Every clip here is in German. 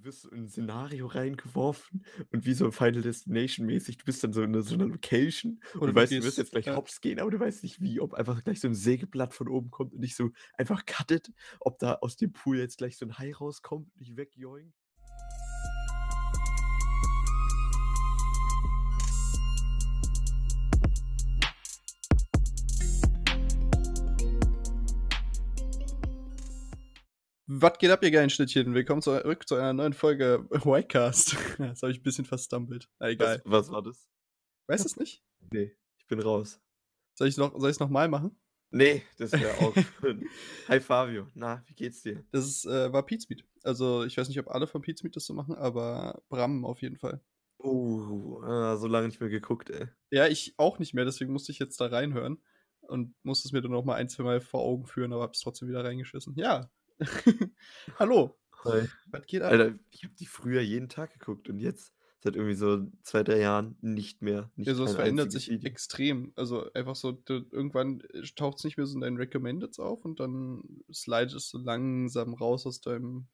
du wirst so in 'n Szenario reingeworfen und wie so Final Destination mäßig, du bist dann so in so 'ner Location und Oder du weißt, du wirst jetzt gleich ja. Hops gehen, aber du weißt nicht wie, ob einfach gleich so 'n Sägeblatt von oben kommt und dich so einfach cuttet, ob da aus dem Pool jetzt gleich so 'n Hai rauskommt und dich wegjoinkt. Was geht ab, ihr geilen Schnittchen? Willkommen zurück zu einer neuen Folge Whitecast. Das habe ich 'n bisschen verstummelt. Na Was egal. was war das? Weißt du's nicht? Ne, ich bin raus. Soll noch soll ich's noch mal machen? Ne, das wäre auch Hi Fabio, na, wie geht's dir? Das ist, äh war Pizmeet. Also, ich weiß nicht, ob alle von Pizmeet das so machen, aber Bram auf jeden Fall. Oh, ah, so lange nicht mehr geguckt, ey. Ja, ich auch nicht mehr, deswegen musste ich jetzt da reinhören und musste es mir dann noch mal ein, zweimal vor Augen führen, aber habe es trotzdem wieder reingeschissen. Ja. Hallo. Hi. Was geht ab? Alter, ich habe die früher jeden Tag geguckt und jetzt seit irgendwie so 2, 3 Jahren nicht mehr, nicht Also, es verändert sich Video. extrem. Also, einfach so, du irgendwann, äh, taucht's nicht mehr so in deinen Recommendeds auf und dann slidest du langsam raus aus deinem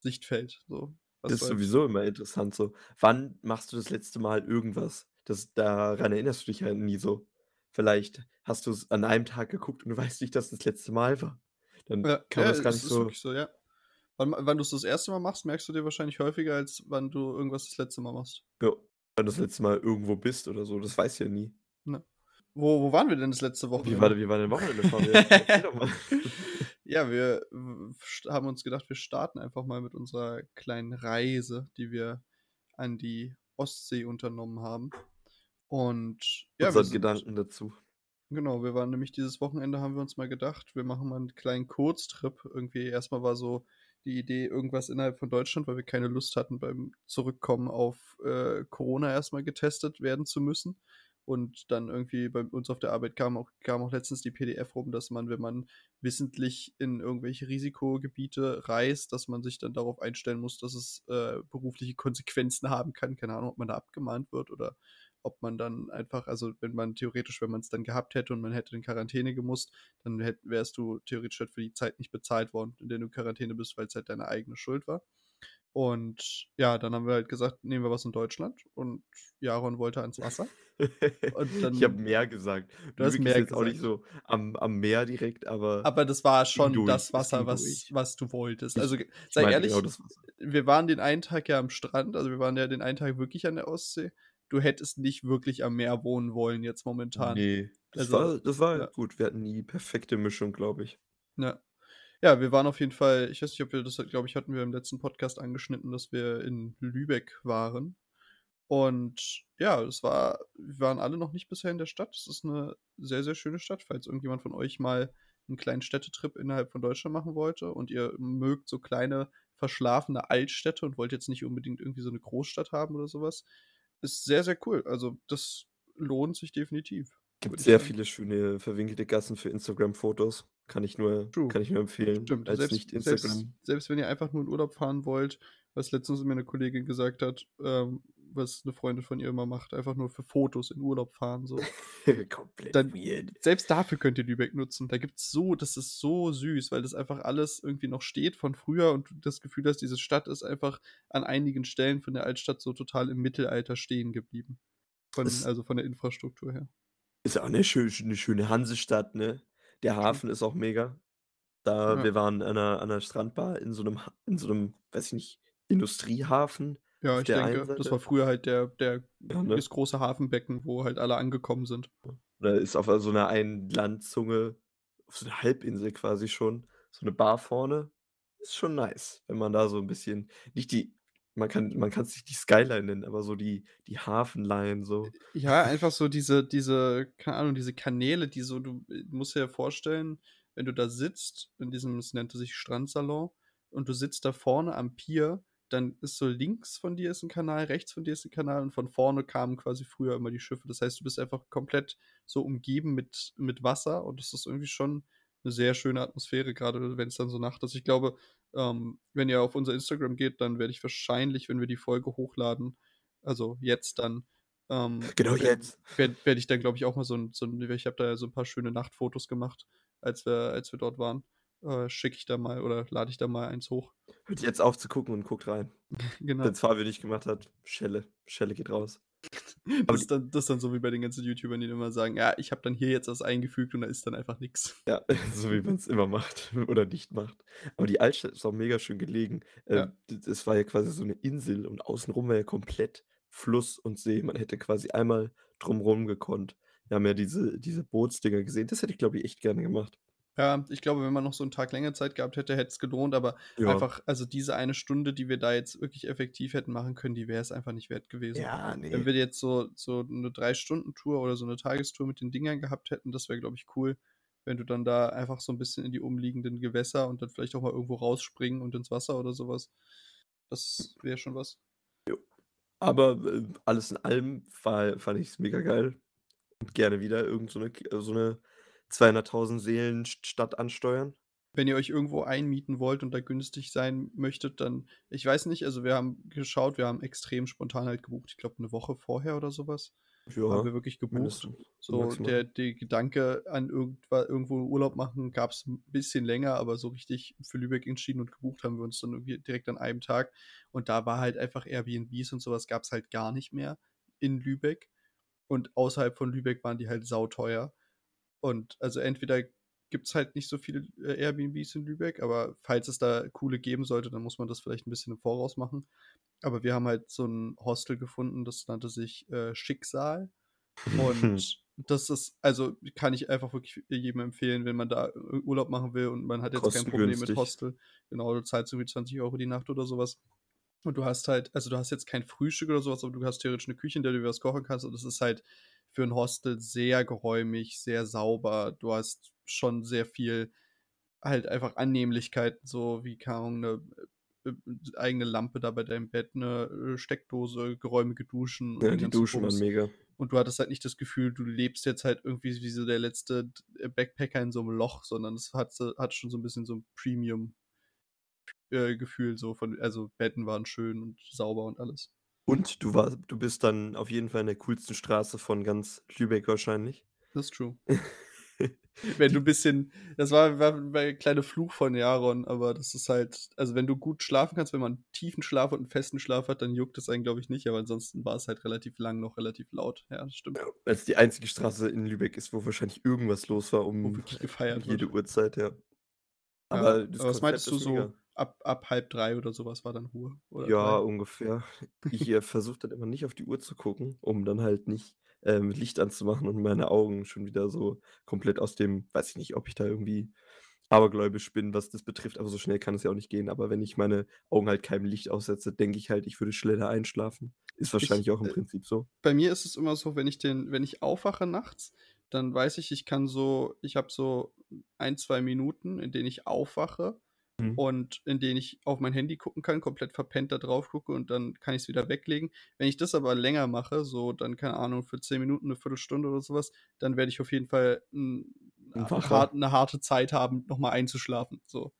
Sichtfeld, so. Was Das du ist sowieso immer interessant so. Wann machst du das letzte Mal irgendwas? Das daran erinnerst du dich ja nie so. Vielleicht hast du's an einem Tag geguckt und du weißt nicht, dass das letzte Mal war. Dann Ja, kann ja, man das gar es nicht ist so wirklich so, ja. Wann wann du's das 1. Mal machst, merkst du dir wahrscheinlich häufiger, als wann du irgendwas das letzte Mal machst. Ja, wenn du das letzte Mal irgendwo bist oder so, das weißt du ja nie. Ne. Wo wo waren wir denn das letzte Wie Wochenende? war de wie war dein Wochenende, mal. Ja, wir haben uns gedacht, wir starten einfach mal mit unserer kleinen Reise, die wir an die Ostsee unternommen haben. Und ja, Unseren Gedanken dazu. Genau, wir waren nämlich dieses Wochenende haben wir uns mal gedacht, wir machen mal 'n kleinen Kurztrip. Irgendwie erst mal war so die Idee, irgendwas innerhalb von Deutschland, weil wir keine Lust hatten, beim Zurückkommen auf, äh, Corona erst mal getestet werden zu müssen. Und dann irgendwie bei uns auf der Arbeit kam auch kam auch letztens die PDF rum, dass man, wenn man wissentlich in irgendwelche Risikogebiete reist, dass man sich dann darauf einstellen muss, dass es, äh, berufliche Konsequenzen haben kann. Keine Ahnung, ob man da abgemahnt wird oder ob man dann einfach also, wenn man theoretisch wenn man's dann gehabt hätte und man hätte in Quarantäne gemusst, dann hätt wärst du theoretisch halt für die Zeit nicht bezahlt worden, in der du in Quarantäne bist, weil's halt deine eigene Schuld war. Und ja, dann haben wir halt gesagt, nehmen wir was in Deutschland und Jaron wollte ans Wasser. Und Ich habe dann Meer gesagt. Du hast Meer jetzt auch nicht gesagt. so am am Meer direkt, aber Aber das war schon durch, das es Wasser, was durch. was du wolltest. Also, sei ehrlich, genau wir waren den einen Tag ja am Strand, also, wir waren ja den einen Tag wirklich an der Ostsee. Du hättest nicht wirklich am Meer wohnen wollen jetzt momentan. Ne, das Also, war das war ja. gut. Wir hatten die perfekte Mischung, glaube ich. Ja. Ja, wir waren auf jeden Fall ich weiß nicht, ob wir das glaube ich, hatten wir im letzten Podcast angeschnitten, dass wir in Lübeck waren. Und ja, es war wir waren alle noch nicht bisher in der Stadt. Es ist 'ne sehr, sehr schöne Stadt, falls irgendjemand von euch mal 'n kleinen Städtetrip innerhalb von Deutschland machen wollte und ihr mögt so kleine, verschlafene Altstädte und wollt jetzt nicht unbedingt irgendwie so 'ne Großstadt haben oder so was. Ist sehr, sehr cool. Also, das lohnt sich definitiv, Gibt sehr sagen. viele schöne verwinkelte Gassen für Instagram-Fotos. Kann ich nur True. kann ich nur empfehlen Stimmt, als selbst nicht selbst Instagram selbst wenn ihr einfach nur in Urlaub fahren wollt, was letztens mir 'ne Kollegin gesagt hat, ähm, was 'ne Freundin von ihr immer macht, einfach nur für Fotos in Urlaub fahren so. Komplett Dann weird. selbst dafür könnt ihr Lübeck nutzen. Da gibt's so das ist so süß, weil das einfach alles irgendwie noch steht von früher und du das Gefühl hast, diese Stadt ist einfach an einigen Stellen von der Altstadt so total im Mittelalter stehen geblieben. Von Es also, von der Infrastruktur her. ist auch 'ne schö 'ne schöne Hansestadt, ne? Der. Hafen ist auch mega. Da Ja. wir waren an 'ner an 'ner Strandbar in so 'nem Ha in so 'nem, weiß ich nicht, Industriehafen Ja, ich denke, das war früher halt der der Ja, ne? das große Hafenbecken, wo halt alle angekommen sind. Da ist auf, äh, so 'ner einen Landzunge auf so 'ner Halbinsel quasi schon, so 'ne Bar vorne. Ist schon nice, wenn man da so 'n bisschen nicht die man kann man kann's nicht die Skyline nennen, aber so die die Hafenline so. Ja, einfach so diese diese keine Ahnung, diese Kanäle, die so du äh, musst dir ja vorstellen, wenn du da sitzt in diesem es nannte sich Strandsalon und du sitzt da vorne am Pier, dann ist so links von dir ist 'n Kanal, rechts von dir ist 'n Kanal und von vorne kamen quasi früher immer die Schiffe. Das heißt, du bist einfach komplett so umgeben mit mit Wasser und das ist irgendwie schon 'ne sehr schöne Atmosphäre, grade wenn's dann so Nacht ist. Ich glaube, ähm, wenn ihr auf unser Instagram geht, dann werde ich wahrscheinlich, wenn wir die Folge hochladen also, jetzt dann, ähm, Genau werde jetzt. werde werde ich dann, glaube ich, auch mal so 'n so 'n ich habe da ja so 'n paar schöne Nachtfotos gemacht, als wir als wir dort waren. Äh, schicke ich da mal oder lade ich da mal eins hoch. Hört jetzt auf zu gucken und guckt rein. Genau. Wenn's Fabio nicht gemacht hat, Schelle. Schelle geht raus. Das ist dann das ist dann so wie bei den ganzen YouTubern, die immer sagen: „Ja, ich habe dann hier jetzt was eingefügt“ und da ist dann einfach nix. Ja, so wie man's immer macht oder nicht macht. Aber die Altstadt ist auch mega schön gelegen. Ja. Ähm, d das war ja quasi so 'ne Insel und außenrum war ja komplett Fluss und See. Man hätte quasi einmal drumrum gekonnt. Wir haben ja diese diese Bootsdinger gesehen. Das hätte ich, glaube ich, echt gerne gemacht. Ja, ich glaube, wenn man noch so 'n Tag länger Zeit gehabt hätte, hätte es gelohnt, aber Ja. einfach also diese eine Stunde, die wir da jetzt wirklich effektiv hätten machen können, die wäre es einfach nicht wert gewesen. Ja, Wenn ne. wir jetzt so so 'ne 3-Stunden-Tour oder so 'ne Tagestour mit den Dingern gehabt hätten, das wäre, glaube ich, cool, wenn du dann da einfach so 'n bisschen in die umliegenden Gewässer und dann vielleicht auch mal irgendwo rausspringen und ins Wasser oder so was. Das wäre schon was. Jo. Aber, äh, alles in allem war fand ich's mega geil und gerne wieder irgend so 'ne k so 'ne 200.000 Seelen St Stadt ansteuern. Wenn ihr euch irgendwo einmieten wollt und da günstig sein möchtet, dann ich weiß nicht, also wir haben geschaut, wir haben extrem spontan halt gebucht. Ich glaube, 'ne Woche vorher oder so was haben Ja, wir wirklich gebucht. mindestens, So maximal. der der Gedanke an irgendwa irgendwo Urlaub machen gab's 'n bisschen länger, aber so richtig für Lübeck entschieden und gebucht haben wir uns dann irgendwie direkt an einem Tag. Und da war halt einfach Airbnbs und so was gab's halt gar nicht mehr in Lübeck. Und außerhalb von Lübeck waren die halt sauteuer. Und also entweder gibt's halt nicht so viele, äh, Airbnbs in Lübeck, aber falls es da coole geben sollte, dann muss man das vielleicht 'n bisschen im Voraus machen. Aber wir haben halt so 'n Hostel gefunden, das nannte sich, äh, Schicksal. Und das ist also kann ich einfach wirklich jedem empfehlen, wenn man da U Urlaub machen will und man hat jetzt kein Problem mit. Hostel. Genau, du zahlst irgendwie 20 € die Nacht oder so was. Und du hast halt also du hast jetzt kein Frühstück oder so was, aber du hast theoretisch 'ne Küche, in der du was kochen kannst und das ist halt für 'n Hostel sehr geräumig, sehr sauber. Du hast schon sehr viel halt einfach Annehmlichkeiten, so wie, keine Ahnung, 'ne, äh, äh, eigene Lampe da bei deinem Bett, 'ne, äh, Steckdose, geräumige Duschen und Ja, die Duschen waren mega. Und du hattest halt nicht das Gefühl, du lebst jetzt halt irgendwie wie so der letzte Backpacker in so 'nem Loch, sondern es hatte hatte schon so 'n bisschen so 'n Premium äh, Gefühl so von also Betten waren schön und sauber und alles. Und du war du bist dann auf jeden Fall in der coolsten Straße von ganz Lübeck wahrscheinlich. Das ist true. Wenn du Die bisschen das war war war 'n kleiner Fluch von Jaron, aber das ist halt also wenn du gut schlafen kannst, wenn man tiefen Schlaf und 'n festen Schlaf hat, dann juckt es einen, glaube ich, nicht, aber ansonsten war es halt relativ lang noch relativ laut. Ja, das stimmt. Ja, weil's die einzige Straße in Lübeck ist, wo wahrscheinlich irgendwas los war Wo um wirklich gefeiert jede wird. Uhrzeit, ja. Ja, Aber das aber was meintest du so mega. Ab ab 2:30 oder so was war dann Ruhe oder Ja, 3? ungefähr. Ich, äh, versuche dann immer nicht auf die Uhr zu gucken, um dann halt nicht, ähm, Licht anzumachen und meine Augen schon wieder so komplett aus dem weiß ich nicht, ob ich da irgendwie abergläubisch bin, was das betrifft, aber so schnell kann es ja auch nicht gehen. Aber wenn ich meine Augen halt keinem Licht aussetze, denke ich halt, ich würde schneller einschlafen. Ist Ich, wahrscheinlich auch im äh Prinzip so. bei mir ist es immer so, wenn ich den wenn ich aufwache nachts, dann weiß ich, ich kann so ich habe so 1, 2 Minuten, in denen ich aufwache Mhm. und in denen ich auf mein Handy gucken kann, komplett verpennt da drauf gucke und dann kann ich's wieder weglegen. Wenn ich das aber länger mache, so dann, keine Ahnung, für 10 Minuten, 'ne Viertelstunde oder so was, dann werde ich auf jeden Fall 'n 'ne Wacher. hart 'ne harte Zeit haben, noch mal einzuschlafen, so.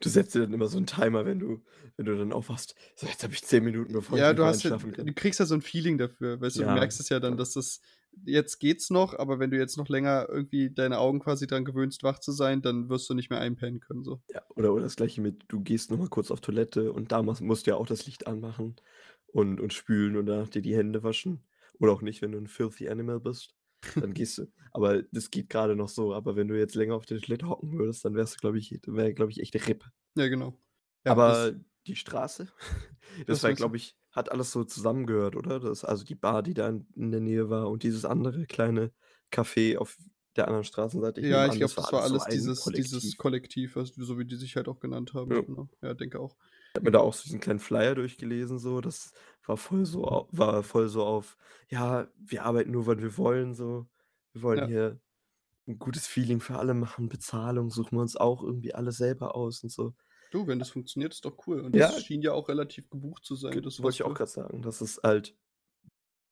Du setzt dir dann immer so 'n Timer, wenn du wenn du dann aufwachst: „So, jetzt habe ich 10 Minuten, bevor ich Ja, mich du hast ja kann.“ du kriegst ja so 'n Feeling dafür, weißt du? Du Ja, merkst es ja dann, dass das jetzt geht's noch, aber wenn du jetzt noch länger irgendwie deine Augen quasi dran gewöhnst, wach zu sein, dann wirst du nicht mehr einpennen können, so. Ja, oder oder das Gleiche mit, du gehst noch mal kurz auf Toilette und da musst du ja auch das Licht anmachen und und spülen und danach dir die Hände waschen. Oder auch nicht, wenn du 'n filthy animal bist, dann gehst du. Aber das geht grade noch so. Aber wenn du jetzt länger auf der Toilette hocken würdest, dann wärst du, glaube ich wäre, glaube ich, echt RIP. Ja, genau. Ja, Aber das die Straße, das Was war, glaube ich hat alles so zusammengehört, oder? Das also die Bar, die da in der Nähe war und dieses andere kleine Café auf der anderen Straßenseite. Ich Ja, ich glaube, das war alles so ein dieses dieses Kollektiv. Kollektiv, was so wie die sich halt auch genannt haben, Ja. genau. Ja, denke auch. Ich habe mir da auch so diesen kleinen Flyer durchgelesen so, das war voll so war voll so auf: „Ja, wir arbeiten nur, wann wir wollen“, so. „Wir wollen Ja. hier 'n gutes Feeling für alle machen. Bezahlung suchen wir uns auch irgendwie alles selber aus“ und so. Du, wenn das funktioniert, ist doch cool. Und Ja. das schien ja auch relativ gebucht zu sein, das, wollte ich auch grad sagen, dass es halt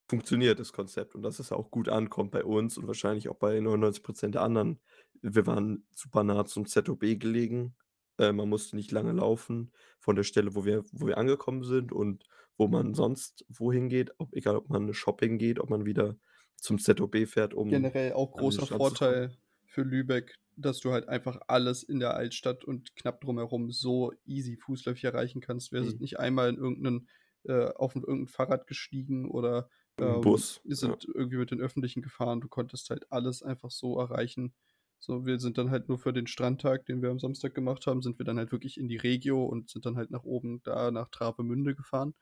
funktioniert, das Konzept und dass es auch gut ankommt bei uns und wahrscheinlich auch bei 99 % der anderen. Wir waren super nah zum ZOB gelegen. Äh, man musste nicht lange laufen von der Stelle, wo wir wo wir angekommen sind und wo man sonst wohin geht, ob egal ob man Shopping geht, ob man wieder zum ZOB fährt, um Generell auch großer Strand zu. Vorteil für Lübeck, dass du halt einfach alles in der Altstadt und knapp drumherum so easy fußläufig erreichen kannst. Wir Mhm. sind nicht einmal in irgendeinen äh, auf irgendein Fahrrad gestiegen oder, ähm, Bus, wir ja. sind irgendwie mit den Öffentlichen gefahren. Du konntest halt alles einfach so erreichen. So, wir sind dann halt nur für den Strandtag, den wir am Samstag gemacht haben, sind wir dann halt wirklich in die Regio und sind dann halt nach oben da nach Travemünde gefahren.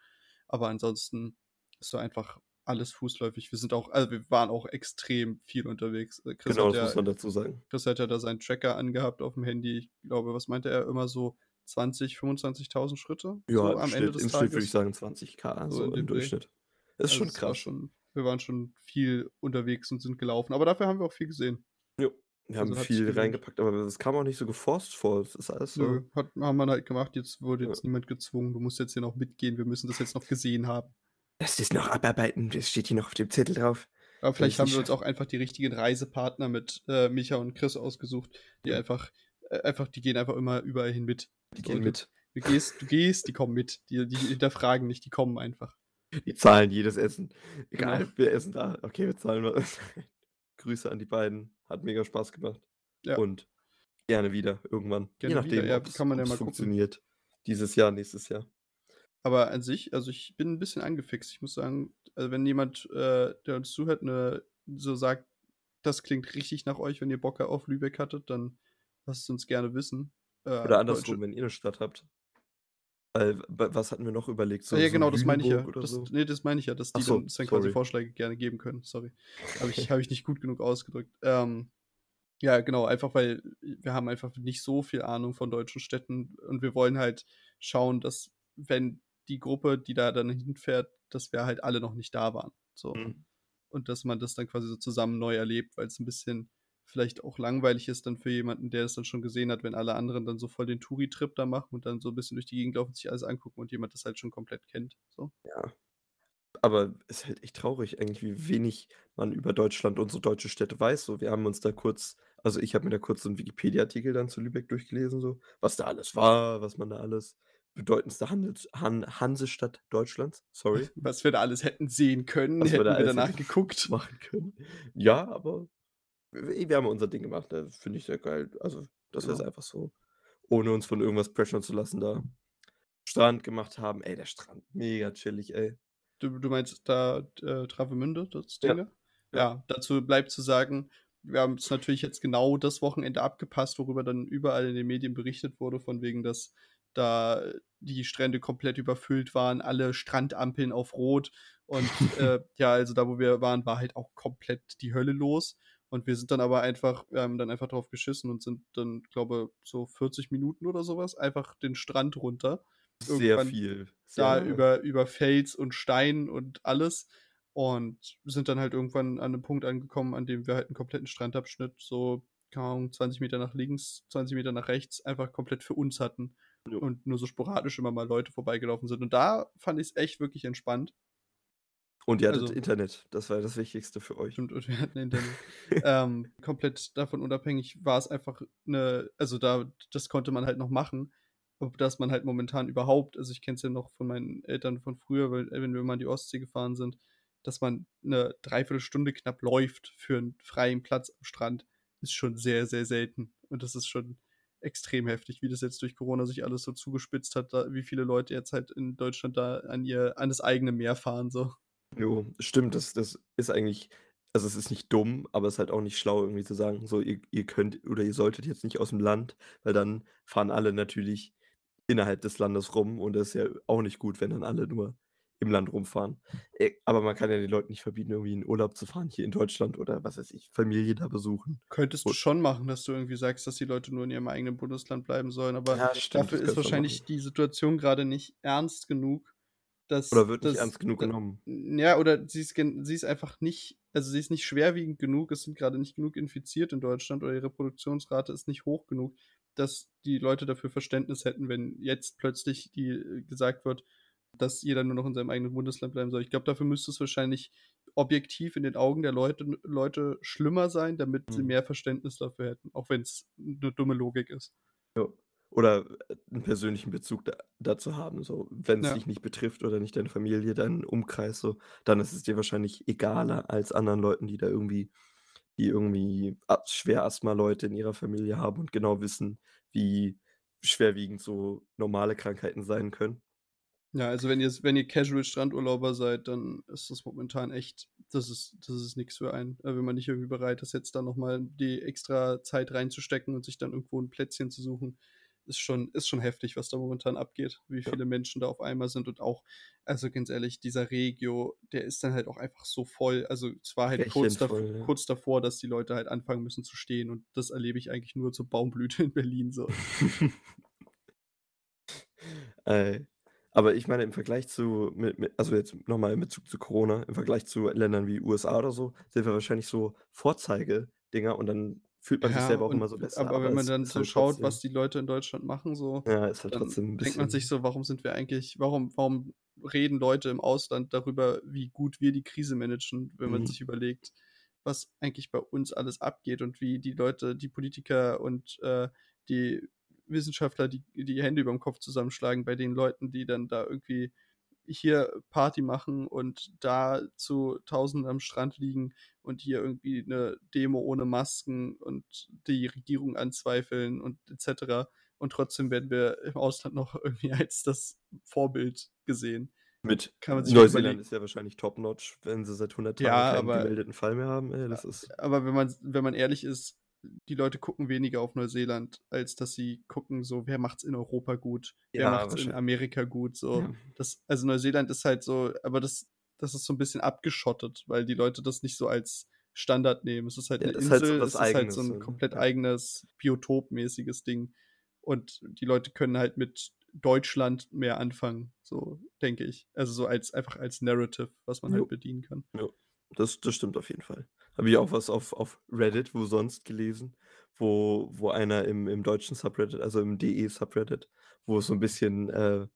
Aber ansonsten ist so einfach alles fußläufig. Wir sind auch also, wir waren auch extrem viel unterwegs. Äh, Chris Genau, das ja muss man dazu sagen. Chris hat ja da seinen Tracker angehabt auf'm Handy. Ich glaube, was meinte er? Immer so 20, 25.000 Schritte Ja, so im am Ende Schnitt des im Schnitt würde Tages? ich sagen 20.000 So so in im dem Dreh. Durchschnitt. Das ist Also, schon es war krass. schon wir waren schon viel unterwegs und sind gelaufen, aber dafür haben wir auch viel gesehen. Jo, wir haben Also, sich viel reingepackt, aber es kam auch nicht so geforst vor. Es ist alles so Nö, hat haben wir halt gemacht. Jetzt wurde Ja. jetzt niemand gezwungen. Du musst jetzt hier noch mitgehen. Wir müssen das jetzt noch gesehen haben. Das ist noch abarbeiten, das steht hier noch auf dem Zettel drauf. Aber vielleicht haben wir uns auch einfach die richtigen Reisepartner mit, äh, Micha und Chris ausgesucht, die Ja. einfach äh, einfach die gehen einfach immer überall hin mit. Die gehen du mit. du gehst du gehst, die kommen mit. Die die hinterfragen nicht, die kommen einfach. Die zahlen jedes Essen. Genau. Egal, wir essen da. Okay, wir zahlen was. Grüße an die beiden. Hat mega Spaß gemacht. Ja. Und gerne wieder irgendwann. Gerne Je nachdem, wieder, ja, kann man ja mal gucken. funktioniert. Dieses Jahr, nächstes Jahr. Aber an sich also, ich bin 'n bisschen angefixt. Ich muss sagen, also, wenn jemand, äh, der uns zuhört, ne, so sagt: „Das klingt richtig nach euch, wenn ihr Bock auf Lübeck hattet“, dann lasst es uns gerne wissen. Äh, Oder andersrum, Deutsche wenn ihr 'ne Stadt habt. Weil, wa was hatten wir noch überlegt? Ah So ja, so genau, das meine ich ja. Das so? ne, das meine ich ja, dass die so, dann uns dann quasi. Vorschläge gerne geben können. Sorry. Habe ich habe ich nicht gut genug ausgedrückt. Ähm, ja, genau, einfach weil wir haben einfach nicht so viel Ahnung von deutschen Städten und wir wollen halt schauen, dass, wenn die Gruppe, die da dann hinfährt, dass wir halt alle noch nicht da waren, so. Mhm. Und dass man das dann quasi so zusammen neu erlebt, weil's 'n bisschen vielleicht auch langweilig ist dann für jemanden, der es dann schon gesehen hat, wenn alle anderen dann so voll den Touri-Trip da machen und dann so 'n bisschen durch die Gegend laufen und sich alles angucken und jemand das halt schon komplett kennt, so. Ja. Aber ist halt echt traurig eigentlich, wie wenig man über Deutschland und so deutsche Städte weiß, so. Wir haben uns da kurz also, ich habe mir da kurz so 'n Wikipedia-Artikel dann zu Lübeck durchgelesen so, was da alles war, was man da alles bedeutendste Handels Han Hansestadt Deutschlands, sorry. Was wir da alles hätten sehen können, Was wir hätten da wir danach geguckt. machen können. Ja, aber wir haben unser Ding gemacht, ne? Finde ich sehr geil. Also, wir es Genau. einfach so, ohne uns von irgendwas pressure zu lassen, da Strand gemacht haben. Ey, der Strand, mega chillig, ey. Du du meinst da, äh, Travemünde, das Ja. Ding da? Ja. Ja, dazu bleibt zu sagen, wir haben es natürlich jetzt genau das Wochenende abgepasst, worüber dann überall in den Medien berichtet wurde, von wegen, dass da die Strände komplett überfüllt waren, alle Strandampeln auf Rot und, äh, ja, also da, wo wir waren, war halt auch komplett die Hölle los. Und wir sind dann aber einfach wir haben dann einfach drauf geschissen und sind dann, glaube, so 40 Minuten oder so was einfach den Strand runter. Sehr Irgendwann viel, da sehr lange. über über Fels und Stein und alles und sind dann halt irgendwann an 'nem Punkt angekommen, an dem wir halt 'n kompletten Strandabschnitt so, keine Ahnung, 20 Meter nach links, 20 Meter nach rechts einfach komplett für uns hatten Jo. und nur so sporadisch immer mal Leute vorbeigelaufen sind. Und da fand ich's echt wirklich entspannt. Und ihr hattet Also Internet, das war ja das Wichtigste für euch. Stimmt, und wir hatten Internet. Ähm, komplett davon unabhängig war es einfach 'ne also da das konnte man halt noch machen, ob dass man halt momentan überhaupt also ich kenne es ja noch von meinen Eltern von früher, weil wenn wir mal an die Ostsee gefahren sind, dass man 'ne 3/4 Stunde knapp läuft für 'n freien Platz am Strand, ist schon sehr, sehr selten. Und das ist schon extrem heftig, wie das jetzt durch Corona sich alles so zugespitzt hat, da wie viele Leute jetzt halt in Deutschland da an ihr an das eigene Meer fahren so. Jo, stimmt, das das ist eigentlich also, es ist nicht dumm, aber es ist halt auch nicht schlau, irgendwie zu sagen, so: „Ihr ihr könnt oder ihr solltet jetzt nicht aus'm Land“, weil dann fahren alle natürlich innerhalb des Landes rum und das ist ja auch nicht gut, wenn dann alle nur im Land rumfahren. Äh, aber man kann ja den Leuten nicht verbieten, irgendwie in Urlaub zu fahren hier in Deutschland oder was weiß ich, Familie da besuchen. Könntest du schon machen, dass du irgendwie sagst, dass die Leute nur in ihrem eigenen Bundesland bleiben sollen, aber Ja, stimmt, dafür ist wahrscheinlich die Situation grade nicht ernst genug, dass Oder wird nicht dass ernst genug genommen. ja, oder sie ist sie ist einfach nicht also, sie ist nicht schwerwiegend genug. Es sind grade nicht genug infiziert in Deutschland oder die Reproduktionsrate ist nicht hoch genug, dass die Leute dafür Verständnis hätten, wenn jetzt plötzlich die äh, gesagt wird, dass jeder nur noch in seinem eigenen Bundesland bleiben soll. Ich glaube, dafür müsste es wahrscheinlich objektiv in den Augen der Leute Leute schlimmer sein, damit sie Mhm. mehr Verständnis dafür hätten, auch wenn's 'ne dumme Logik ist. Ja. Oder, äh, 'n persönlichen Bezug da dazu haben, so. Wenn's Ja. dich nicht betrifft oder nicht deine Familie, deinen Umkreis so, dann ist es dir wahrscheinlich egaler als anderen Leuten, die da irgendwie die irgendwie schwer Asthma-Leute in ihrer Familie haben und genau wissen, wie schwerwiegend so normale Krankheiten sein können. Ja, also wenn ihr wenn ihr Casual-Strandurlauber seid, dann ist das momentan echt das ist das ist nix für einen. Wenn man nicht irgendwie bereit ist, jetzt da noch mal die extra Zeit reinzustecken und sich dann irgendwo 'n Plätzchen zu suchen, ist schon ist schon heftig, was da momentan abgeht, wie Ja. viele Menschen da auf einmal sind und auch also ganz ehrlich, dieser Regio, der ist dann halt auch einfach so voll. Also, es war halt kurz dav Rechenvoll, ja. kurz davor, dass die Leute halt anfangen müssen zu stehen und das erlebe ich eigentlich nur zur Baumblüte in Berlin so. Äh, aber ich meine, im Vergleich zu mit mit also jetzt noch mal in Bezug zu Corona, im Vergleich zu Ländern wie USA oder so, sind wir wahrscheinlich so Vorzeigedinger und dann fühlt man sich Ja, selber auch immer so besser, aber aber wenn man dann so halt schaut, was die Leute in Deutschland machen so, Ja, ist halt trotzdem 'n denkt man sich bisschen so: „Warum sind wir eigentlich warum warum reden Leute im Ausland darüber, wie gut wir die Krise managen?“ Wenn man Mhm. sich überlegt, was eigentlich bei uns alles abgeht und wie die Leute, die Politiker und, äh, die Wissenschaftler die die Hände überm Kopf zusammenschlagen bei den Leuten, die dann da irgendwie hier Party machen und da zu Tausenden am Strand liegen und hier irgendwie 'ne Demo ohne Masken und die Regierung anzweifeln und et cetera. Und trotzdem werden wir im Ausland noch irgendwie als das Vorbild gesehen. Mit Kann man sich schon Neuseeland ist ja wahrscheinlich top notch, wenn sie seit 100 Tagen Ja, keinen aber gemeldeten Fall mehr haben. Ey, das ist a aber wenn man wenn man ehrlich ist, die Leute gucken weniger auf Neuseeland, als dass sie gucken so: „Wer macht's in Europa gut? Wer Ja, macht's in. Amerika gut?“ So, Ja. das also Neuseeland ist halt so aber das das ist so 'n bisschen abgeschottet, weil die Leute das nicht so als Standard nehmen. Es ist halt Ja, 'ne das ist halt so Insel, es ist halt Eigenes, 'n so, ne? komplett Ja. eigenes biotopmäßiges Ding. Und die Leute können halt mit Deutschland mehr anfangen, so denke ich. Also, so als einfach als Narrative, was man halt Jo. bedienen kann. Jo, das das stimmt auf jeden Fall. Habe ich auch was auf auf Reddit, wo sonst gelesen, wo wo einer im im deutschen Subreddit, also im DE-Subreddit, wo es so 'n bisschen, äh,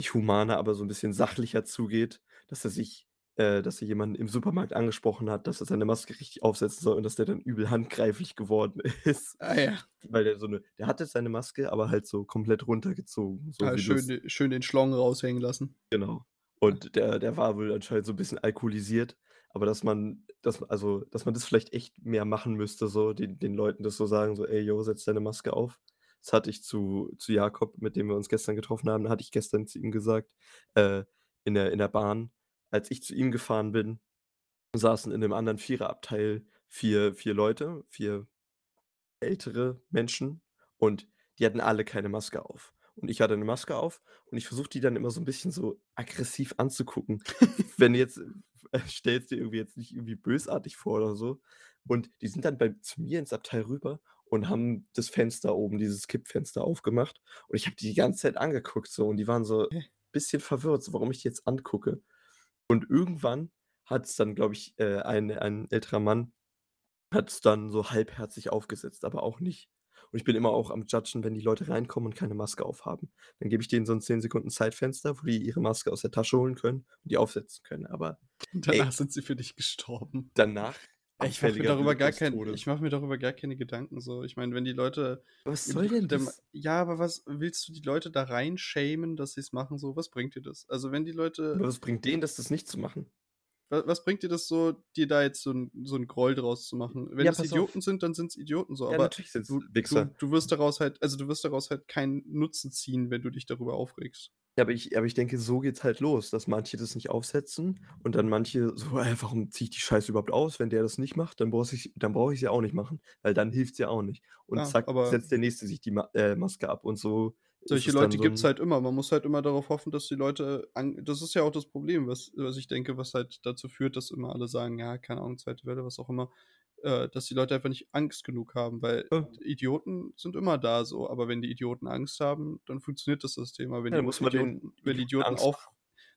nicht humaner, aber so 'n bisschen sachlicher zugeht, dass er sich äh, dass er jemanden im Supermarkt angesprochen hat, dass er seine Maske richtig aufsetzen soll und dass der dann übel handgreiflich geworden ist, Ah ja. weil der so 'ne der hatte seine Maske, aber halt so komplett runtergezogen, so wie schön schön den Schlong raushängen lassen. Genau. Und der der war wohl anscheinend so 'n bisschen alkoholisiert, aber dass man dass also, dass man das vielleicht echt mehr machen müsste, so den den Leuten das so sagen, so: „Ey, jo, setz deine Maske auf.“ Das hatte ich zu zu Jakob, mit dem wir uns gestern getroffen haben hatte ich gestern zu ihm gesagt, äh, in der in der Bahn. Als ich zu ihm gefahren bin, saßen in 'nem anderen Viererabteil 4 4 Leute, 4 ältere Menschen und die hatten alle keine Maske auf. Und ich hatte 'ne Maske auf und ich versuche die dann immer so 'n bisschen so aggressiv anzugucken. Wenn jetzt äh, stell's dir irgendwie jetzt nicht irgendwie bösartig vor oder so. Und die sind dann bei zu mir ins Abteil rüber und haben das Fenster oben, dieses Kippfenster aufgemacht. Und ich habe die die ganze Zeit angeguckt so und die waren so Hä? bisschen verwirrt, so warum ich die jetzt angucke. Und irgendwann hat's dann, glaube ich, äh, ein ein älterer Mann hat's dann so halbherzig aufgesetzt, aber auch nicht. Und ich bin immer auch am judgen, wenn die Leute reinkommen und keine Maske aufhaben. Dann gebe ich denen so 'n 10 Sekunden Zeitfenster, wo die ihre Maske aus der Tasche holen können und die aufsetzen können. Aber Und ey danach sind sie für dich gestorben. danach Ich mache mir darüber gar kein ich mache mir darüber gar keine Gedanken so. Ich meine, wenn die Leute Was soll denn das? ja, aber was willst du die Leute da rein shamen, dass sie's machen so? Was bringt dir das? Also, wenn die Leute Aber was bringt denen das, das nicht zu machen? Wa was bringt dir das so, dir da jetzt so 'n so 'n Groll draus zu machen? Wenn Ja, das pass Idioten auf. sind, dann sind's Idioten so, Ja, aber natürlich du du Wichser. du wirst daraus halt also, du wirst daraus halt keinen Nutzen ziehen, wenn du dich darüber aufregst. Ja, aber ich aber ich denke, so geht's halt los, dass manche das nicht aufsetzen und dann manche so: „Ey, warum ziehe ich die Scheiße überhaupt aus? Wenn der das nicht macht, dann brauche ich dann brauche ich sie auch nicht machen, weil dann hilft's ja auch nicht.“ Und Ja, zack, aber setzt der Nächste sich die Ma äh, Maske ab und so Solche es Leute so gibt's 'n halt immer. Man muss halt immer darauf hoffen, dass die Leute das ist ja auch das Problem, was was ich denke, was halt dazu führt, dass immer alle sagen: „Ja, keine Ahnung, 2. Welle“, was auch immer, äh, dass die Leute einfach nicht Angst genug haben, weil Ja. Idioten sind immer da so, aber wenn die Idioten Angst haben, dann funktioniert das System. Aber wenn Ja, die muss man Idioten wenn die Idioten Angst auf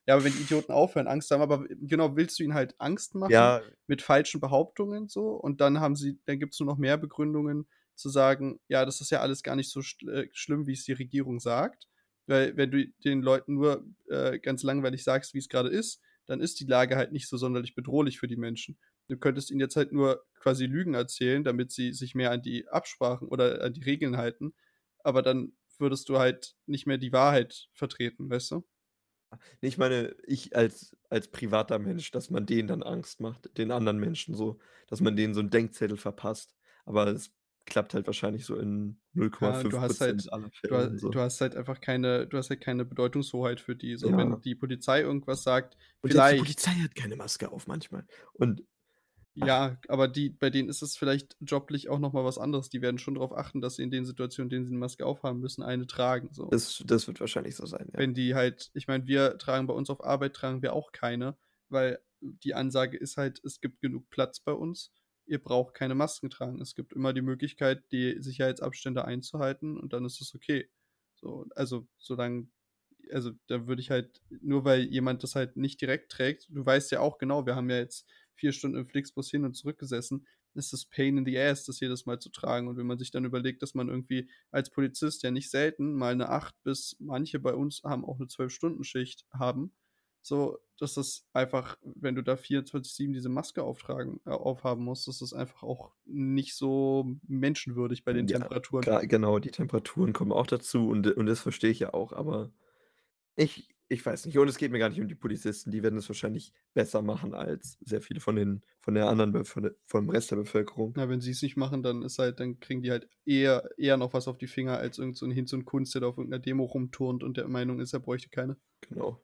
ja, aber wenn die Idioten aufhören, Angst haben aber genau, willst du ihnen halt Angst machen Ja. mit falschen Behauptungen so und dann haben sie dann gibt's nur noch mehr Begründungen zu sagen: „Ja, das ist ja alles gar nicht so schl äh, schlimm, wie's die Regierung sagt.“ Weil wenn du den Leuten nur, äh, ganz langweilig sagst, wie's grade ist, dann ist die Lage halt nicht so sonderlich bedrohlich für die Menschen. Du könntest ihnen jetzt halt nur quasi Lügen erzählen, damit sie sich mehr an die Absprachen oder an die Regeln halten, aber dann würdest du halt nicht mehr die Wahrheit vertreten, weißt du? Ich meine, ich als als privater Mensch, dass man denen dann Angst macht, den anderen Menschen so, dass man denen so 'n Denkzettel verpasst. Aber es klappt halt wahrscheinlich so in null Komma Ja, fünf du hast halt Prozent aller du ha Fällen so. du hast halt einfach keine du hast halt keine Bedeutungshoheit für die. So, wenn Ja. die Polizei irgendwas sagt, Und selbst die vielleicht Polizei hat keine Maske auf manchmal. Und ja, aber die bei denen ist es vielleicht joblich auch noch mal was anderes. Die werden schon drauf achten, dass sie in den Situationen, in denen sie 'ne Maske aufhaben müssen, eine tragen, so. das das wird wahrscheinlich so sein, ja. Wenn die halt ich meine, wir tragen bei uns auf Arbeit tragen wir auch keine, weil die Ansage ist halt: „Es gibt genug Platz bei uns. Ihr braucht keine Masken tragen.“ Es gibt immer die Möglichkeit, die Sicherheitsabstände einzuhalten und dann ist es okay. So, also, solange also, da würde ich halt nur weil jemand das halt nicht direkt trägt du weißt ja auch genau, wir haben ja jetzt 4 Stunden im Flixbus hin und zurück gesessen. Es ist Pain in the Ass, das jedes Mal zu tragen. Und wenn man sich dann überlegt, dass man irgendwie als Polizist ja nicht selten mal 'ne 8 bis manche bei uns haben auch 'ne 12-Stunden-Schicht haben, so, dass das einfach wenn du da 24/7 diese Maske auftragen äh, aufhaben musst, das ist einfach auch nicht so menschenwürdig bei den Ja, Temperaturen. genau, die Temperaturen kommen auch dazu und und das verstehe ich ja auch, aber ich ich weiß nicht. Und es geht mir gar nicht um die Polizisten, die werden es wahrscheinlich besser machen als sehr viele von den von der anderen von der vom Rest der Bevölkerung. Ja, wenn sie's nicht machen, dann ist halt dann kriegen die halt eher eher noch was auf die Finger als irgend so Hinz und Kunz, der da auf irgend 'ner Demo rumturnt und der Meinung ist, er bräuchte keine. Genau.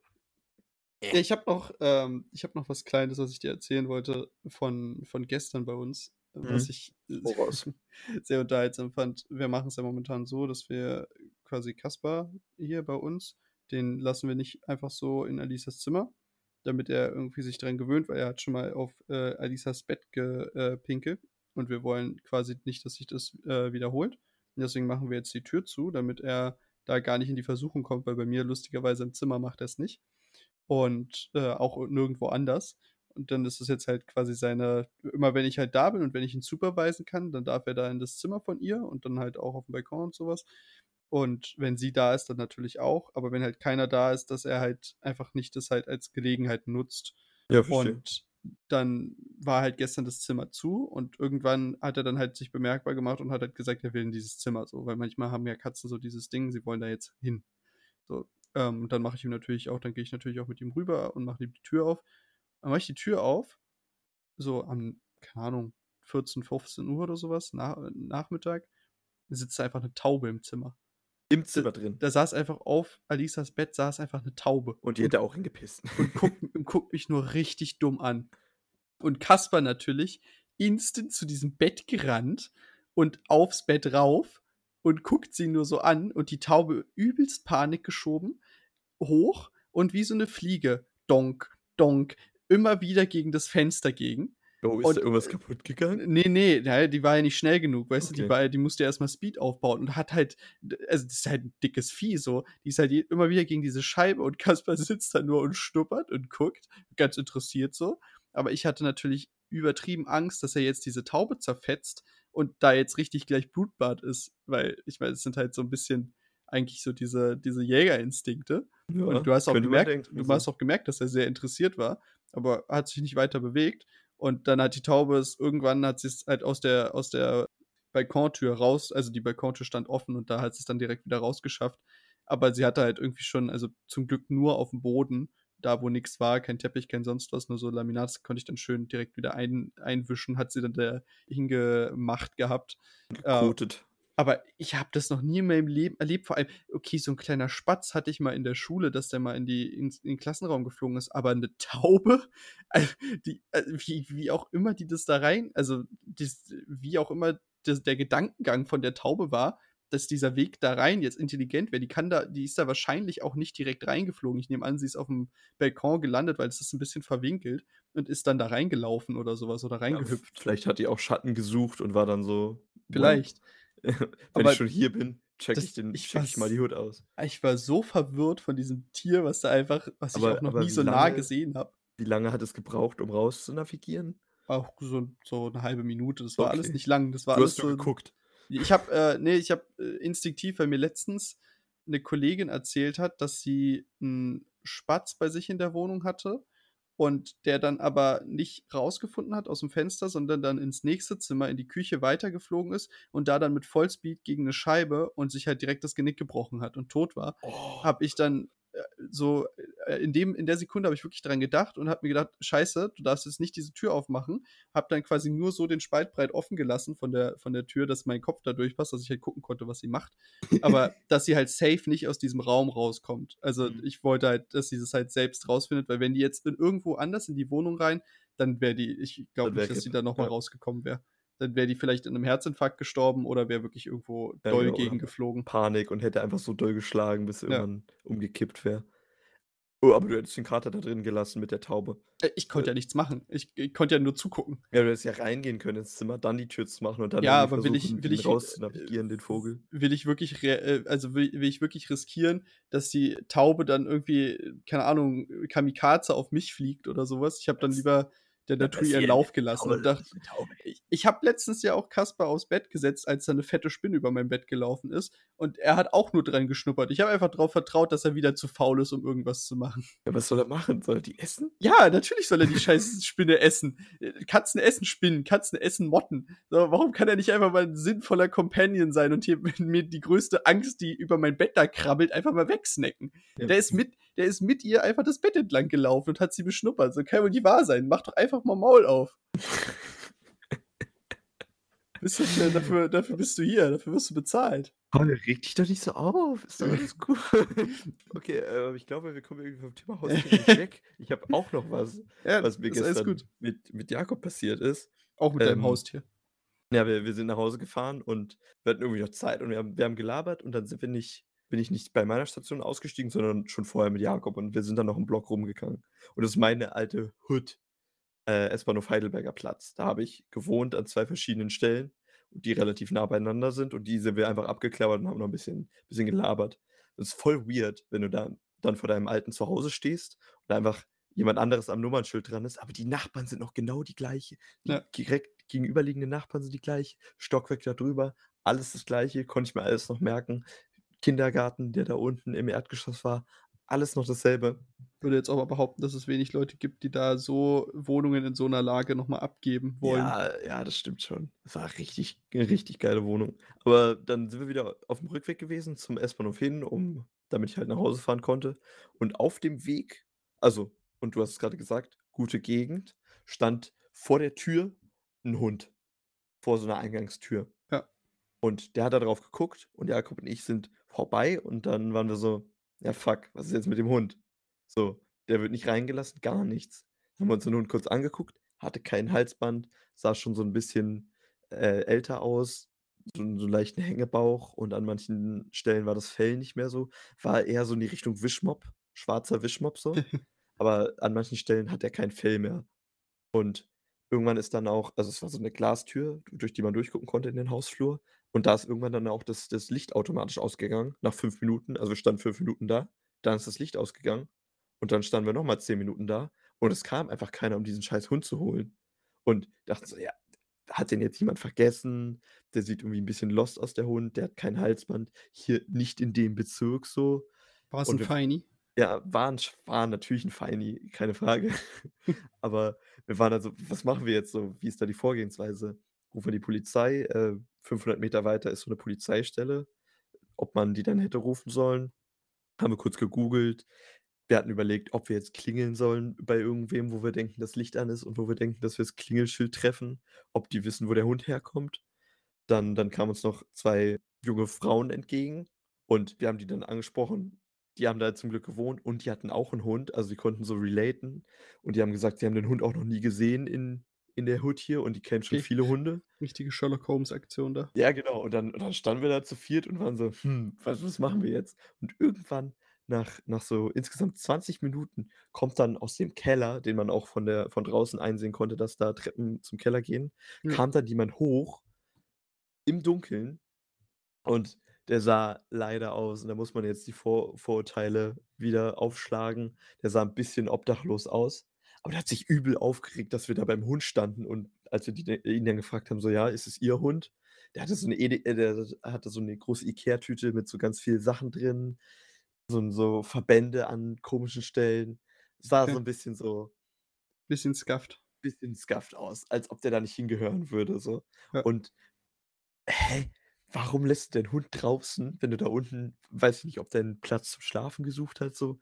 Ja, ich habe noch ähm, ich habe noch was Kleines, was ich dir erzählen wollte von von gestern bei uns, was Mhm. ich Hau raus. sehr unterhaltsam fand. Wir machen's ja momentan so, dass wir quasi Kasper hier bei uns den lassen wir nicht einfach so in Alisas Zimmer, damit er irgendwie sich dran gewöhnt, weil er hat schon mal auf, äh, Alisas Bett ge äh, und wir wollen quasi nicht, dass sich das, äh, wiederholt. Und deswegen machen wir jetzt die Tür zu, damit er da gar nicht in die Versuchung kommt, weil bei mir lustigerweise im Zimmer macht er's nicht und, äh, auch nirgendwo anders. Und dann ist es jetzt halt quasi seine immer wenn ich halt da bin und wenn ich ihn supervisen kann, dann darf er da in das Zimmer von ihr und dann halt auch auf'n Balkon und so was. Und wenn sie da ist, dann natürlich auch. Aber wenn halt keiner da ist, dass er halt einfach nicht das halt als Gelegenheit nutzt. Ja, verstehe. Und dann war halt gestern das Zimmer zu und irgendwann hat er dann halt sich bemerkbar gemacht und hat halt gesagt, er will in dieses Zimmer so, weil manchmal haben ja Katzen so dieses Ding, sie wollen da jetzt hin. So, ähm, und dann mache ich ihm natürlich auch dann gehe ich natürlich auch mit ihm rüber und mache ihm die Tür auf. Dann mache ich die Tür auf, so am, keine Ahnung, 14, 15:00 oder so was, nach Nachmittag, sitzt da einfach 'ne Taube im Zimmer. Im Zimmer drin? da saß einfach auf Alisas Bett saß einfach 'ne Taube. Und die da auch hingepisst. und guckt und guckt mich nur richtig dumm an. Und Kasper natürlich instant zu diesem Bett gerannt und aufs Bett rauf und guckt sie nur so an und die Taube übelst Panik geschoben, hoch und wie so 'ne Fliege, donk, donk, immer wieder gegen das Fenster gegen. Oh, ist Und, da irgendwas äh, kaputt gegangen? Ne, ne, na die war ja nicht schnell genug, weißt du? Die Okay. war ja die musste erst mal Speed aufbauen und hat halt also, das ist halt 'n dickes Vieh so. Die ist halt immer wieder gegen diese Scheibe und Kasper sitzt da nur und schnuppert und guckt, ganz interessiert so. Aber ich hatte natürlich übertrieben Angst, dass er jetzt diese Taube zerfetzt und da jetzt richtig gleich Blutbad ist, weil ich meine, es sind halt so 'n bisschen eigentlich so diese diese Jägerinstinkte. Ja, Und du hast auch gemerkt denken, du so. hast auch gemerkt, dass er sehr interessiert war, aber hat sich nicht weiter bewegt. Und dann hat die Taube es irgendwann hat sie's halt aus der aus der Balkontür raus also, die Balkontür stand offen und da hat sie's dann direkt wieder rausgeschafft. Aber sie hatte halt irgendwie schon also, zum Glück nur aufm Boden, da wo nix war, kein Teppich, kein sonst was, nur so Laminat, konnte ich dann schön direkt wieder ein einwischen, hat sie dann da hingemacht gehabt. Gekotet. aber ich habe das noch nie in meinem Leben erlebt. Vor allem, okay, so 'n kleiner Spatz hatte ich mal in der Schule, dass der mal in die ins in den Klassenraum geflogen ist, aber 'ne Taube, al die äh, wie wie auch immer die das da rein also, das wie auch immer das der Gedankengang von der Taube war, dass dieser Weg da rein jetzt intelligent wäre. Die kann da die ist da wahrscheinlich auch nicht direkt reingeflogen. Ich nehme an, sie ist aufm Balkon gelandet, weil es ist 'n bisschen verwinkelt und ist dann da reingelaufen oder so was oder Ja, reingehüpft. vielleicht hat die auch Schatten gesucht und war dann so: „Well, Vielleicht. wenn Aber ich schon hier bin, checke ich das den ich checke war ich mal die Hood aus.“ ich war so verwirrt von diesem Tier, was da einfach was ich auch Aber noch aber nie so nah lange gesehen habe. wie lange hat es gebraucht, um rauszunavigieren? Auch so so 'ne 1/2 Minute. Das war alles Okay. nicht lang. Das war Du alles hast so geguckt. Ich habe äh, ne, ich habe, äh, instinktiv weil mir letztens 'ne Kollegin erzählt hat, dass sie 'n Spatz bei sich in der Wohnung hatte und der dann aber nicht rausgefunden hat aus'm Fenster, sondern dann ins nächste Zimmer in die Küche weitergeflogen ist und da dann mit Vollspeed gegen 'ne Scheibe und sich halt direkt das Genick gebrochen hat und tot war. Oh. Habe ich dann so äh, in dem in der Sekunde habe ich wirklich dran gedacht und habe mir gedacht: „Scheiße, du darfst jetzt nicht diese Tür aufmachen.“ Habe dann quasi nur so den Spalt breit offen gelassen von der von der Tür, dass mein Kopf da durchpasst, dass ich halt gucken konnte, was sie macht. Aber dass sie halt safe nicht aus diesem Raum rauskommt. Also, Mhm. ich wollte halt, dass sie das halt selbst rausfindet, weil wenn die jetzt in irgendwo anders in die Wohnung rein, dann wäre die ich glaube nicht, dass sie da noch mal ja. rausgekommen wäre. Dann wäre die vielleicht an 'nem Herzinfarkt gestorben oder wäre wirklich irgendwo Ja, doll gegengeflogen. Panik und hätte einfach so doll geschlagen, bis Ja. irgendwann umgekippt wäre. Oh, aber du hättest den Kater da drin gelassen mit der Taube. Äh, ich konnte Äh ja nichts machen. Ich ich konnte ja nur zugucken. Ja, du hättest ja reingehen können ins Zimmer, dann die Tür zumachen und dann Ja, aber will ich will ich, rauszunavigieren, den äh, Vogel. will ich wirklich äh, also will will ich wirklich riskieren, dass die Taube dann irgendwie, keine Ahnung, Kamikaze auf mich fliegt oder so was? Ich habe dann lieber der Natur ihren. Lauf gelassen und dachte ich ich habe letztens ja auch Kasper aufs Bett gesetzt, als da 'ne fette Spinne über mein Bett gelaufen ist und er hat auch nur dran geschnuppert. Ich habe einfach drauf vertraut, dass er wieder zu faul ist, um irgendwas zu machen. Ja, was soll er machen? Soll er die essen? Ja, natürlich soll er die scheiß Spinne essen. Katzen essen Spinnen, Katzen essen Motten. So, warum kann er nicht einfach mal 'n sinnvoller Companion sein und hier mir die größte Angst, die über mein Bett da krabbelt, einfach mal wegsnacken? Ja. Der ist mit der ist mit ihr einfach das Bett entlang gelaufen und hat sie beschnuppert. So kann wohl nicht wahr sein. Mach doch einfach mal Maul auf. Bist du dafür dafür bist du hier, dafür wirst du bezahlt. Oh, reg dich doch nicht so auf. Ist doch alles gut. Okay, äh, ich glaube, wir kommen irgendwie vom Thema nicht weg. Ich habe auch noch was, Ja, was mir gestern gut. mit mit Jakob passiert ist. Auch mit deinem Ähm, Haustier. ja, wir wir sind nach Hause gefahren und wir hatten irgendwie noch Zeit und wir haben wir haben gelabert und dann sind wir nicht bin ich nicht bei meiner Station ausgestiegen, sondern schon vorher mit Jakob und wir sind dann noch 'n Block rumgegangen. Und das ist meine alte Hut, äh, S-Bahnhof Heidelberger Platz. Da habe ich gewohnt an 2 verschiedenen Stellen, die relativ nah beieinander sind und die sind wir einfach abgeklappert und haben noch 'n bisschen bisschen gelabert. Das ist voll weird, wenn du da dann vor deinem alten Zuhause stehst und einfach jemand anderes am Nummernschild dran ist, aber die Nachbarn sind noch genau die gleiche. Ja. direkt gegenüberliegenden Nachbarn sind die gleich, Stockwerk da drüber, alles das Gleiche, konnte ich mir alles noch merken. Kindergarten, der da unten im Erdgeschoss war, alles noch dasselbe. Würde jetzt auch mal behaupten, dass es wenig Leute gibt, die da so Wohnungen in so 'ner Lage noch mal abgeben wollen. Ja, ja, das stimmt schon. Das war richtig 'ne richtig geile Wohnung. Aber dann sind wir wieder auf'm Rückweg gewesen zum S-Bahnhof hin, um damit ich halt nach Hause fahren konnte. Und auf dem Weg also, und du hast es grade gesagt, gute Gegend, stand vor der Tür 'n Hund. Vor so 'ner Eingangstür. Und der hat da drauf geguckt und Jakob und ich sind vorbei und dann waren wir so: „Ja, fuck, was ist jetzt mit dem Hund?“ So, der wird nicht reingelassen, gar nichts. Haben wir uns den Hund kurz angeguckt, hatte kein Halsband, sah schon so 'n bisschen, äh, älter aus, so so 'n leichten Hängebauch und an manchen Stellen war das Fell nicht mehr so. War eher so in die Richtung Wischmopp, schwarzer Wischmopp so. Aber an manchen Stellen hat er kein Fell mehr. Und irgendwann ist dann auch also, es war so 'ne Glastür, durch die man durchgucken konnte in den Hausflur. Und da ist irgendwann dann auch das das Licht automatisch ausgegangen nach 5 Minuten. Also, wir standen 5 Minuten da, dann ist das Licht ausgegangen und dann standen wir noch mal 10 Minuten da und es kam einfach keiner, um diesen scheiß Hund zu holen. Und dachten so: „Ja, hat den jetzt jemand vergessen? Der sieht irgendwie 'n bisschen lost aus, der Hund, der hat kein Halsband. Hier nicht in dem Bezirk so.“ War's Und 'n wir Feini? Ja, war 'n Sch war natürlich 'n Feini, keine Frage. Aber wir waren dann so: „Was machen wir jetzt so? Wie ist da die Vorgehensweise?“ Rufen wir die Polizei, äh, 500 Meter weiter ist so 'ne Polizeistelle, ob man die dann hätte rufen sollen. Haben wir kurz gegoogelt. Wir hatten überlegt, ob wir jetzt klingeln sollen bei irgendwem, wo wir denken, das Licht an ist und wo wir denken, dass wir das Klingelschild treffen, ob die wissen, wo der Hund herkommt. Dann dann kamen uns noch 2 junge Frauen entgegen und wir haben die dann angesprochen. Die haben da zum Glück gewohnt und die hatten auch 'n Hund, also, die konnten so relaten und die haben gesagt, sie haben den Hund auch noch nie gesehen in in der Hut hier und die kennen schon viele Hunde. Richtige Sherlock-Holmes-Aktion da. Ja, genau. Und dann und dann standen wir da zu viert und waren so: „Hm, was was machen wir jetzt?“ Und irgendwann nach nach so insgesamt 20 Minuten kommt dann aus dem Keller, den man auch von der von draußen einsehen konnte, dass da Treppen zum Keller gehen, Ja. kam dann jemand hoch im Dunkeln und der sah leider aus und da muss man jetzt die Vor Vorurteile wieder aufschlagen. Der sah 'n bisschen obdachlos aus, aber der hat sich übel aufgeregt, dass wir da beim Hund standen und als wir die ihn dann gefragt haben, so: „Ja, ist es Ihr Hund?“ Der hatte so 'ne Ede äh, der hatte so 'ne große Ikea-Tüte mit so ganz viel Sachen drin, so so Verbände an komischen Stellen. Sah so Okay. 'n bisschen so Bisschen scuffed. bisschen scuffed aus, als ob der da nicht hingehören würde so. Ja. Und hä? warum lässt du deinen Hund draußen, wenn du da unten weiß ich nicht, ob der 'n Platz zum Schlafen gesucht hat so.